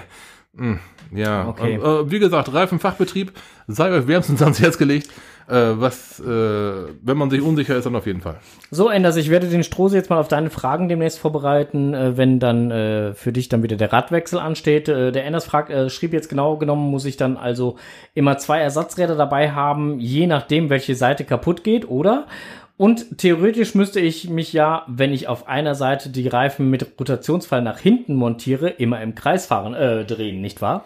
Hm, ja. Okay. Und, äh, wie gesagt, Reifenfachbetrieb, sei euch wärmstens ans Herz gelegt. Äh, was, äh, wenn man sich unsicher ist, dann auf jeden Fall. So, Enders, ich werde den Strose jetzt mal auf deine Fragen demnächst vorbereiten, äh, wenn dann äh, für dich dann wieder der Radwechsel ansteht. Äh, der Enders fragt, äh, schrieb jetzt genau genommen, muss ich dann also immer zwei Ersatzräder dabei haben, je nachdem, welche Seite kaputt geht, oder? Und theoretisch müsste ich mich ja, wenn ich auf einer Seite die Reifen mit Rotationsfall nach hinten montiere, immer im Kreis fahren, äh, drehen, nicht wahr?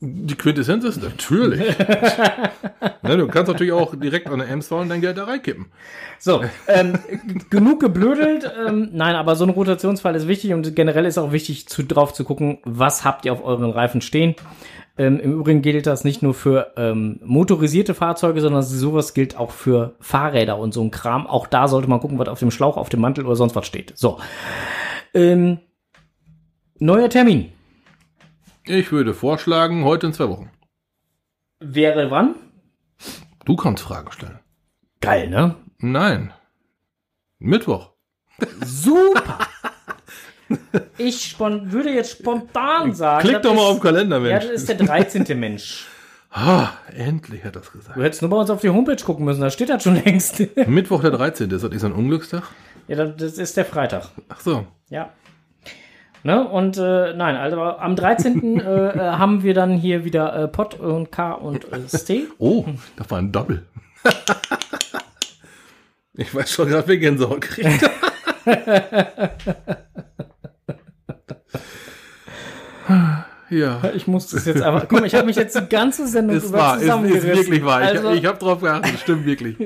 Die Quintessenz ist natürlich. [LAUGHS] ne, du kannst natürlich auch direkt an der Ems fahren und dein Geld da reinkippen. So, ähm, [LAUGHS] genug geblödelt. Ähm, nein, aber so ein Rotationsfall ist wichtig und generell ist auch wichtig, zu, drauf zu gucken, was habt ihr auf euren Reifen stehen. Ähm, Im Übrigen gilt das nicht nur für ähm, motorisierte Fahrzeuge, sondern sowas gilt auch für Fahrräder und so ein Kram. Auch da sollte man gucken, was auf dem Schlauch, auf dem Mantel oder sonst was steht. So. Ähm, neuer Termin. Ich würde vorschlagen, heute in zwei Wochen. Wäre wann? Du kannst Fragen stellen. Geil, ne? Nein. Mittwoch. Super. [LAUGHS] [LAUGHS] Ich würde jetzt spontan sagen. Klick doch mal ist- auf den Kalender, Ja, Mensch. das ist der 13. Mensch. [LAUGHS] Ah, endlich hat das gesagt. Du hättest nur bei uns auf die Homepage gucken müssen, da steht das schon längst. [LAUGHS] Mittwoch der 13. Ist das nicht so ein Unglückstag? ja, das ist der Freitag. Ach so. Ja. Ne? Und äh, nein, also am 13. äh, äh, haben wir dann hier wieder äh, Pot und K und äh, Stay. Oh, das war ein Double. ich weiß schon gerade, wer Gänsehaut kriegt. Ja. Ich muss das jetzt einfach. Guck mal, ich habe mich jetzt die ganze Sendung Ist über wahr, ist, ist zusammengerissen. wirklich wahr. Ich, Also, ich habe drauf geachtet, das stimmt wirklich.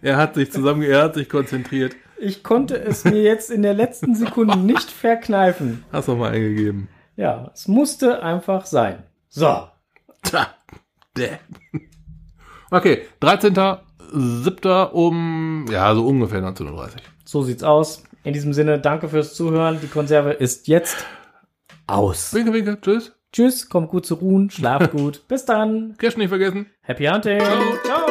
Er hat sich zusammen, er hat sich konzentriert. ich konnte es mir jetzt in der letzten Sekunde nicht verkneifen. Hast du mal eingegeben. Ja, es musste einfach sein. So. Tja. Okay, 13.07. um, ja, so ungefähr 19.30 Uhr. So sieht's aus. In diesem Sinne, danke fürs Zuhören. Die Konserve ist jetzt aus. Winke, winke, tschüss. Tschüss, kommt gut zu ruhen, schlaft [LAUGHS] gut. Bis dann. Cash nicht vergessen. Happy Hunting. Ciao. Ciao.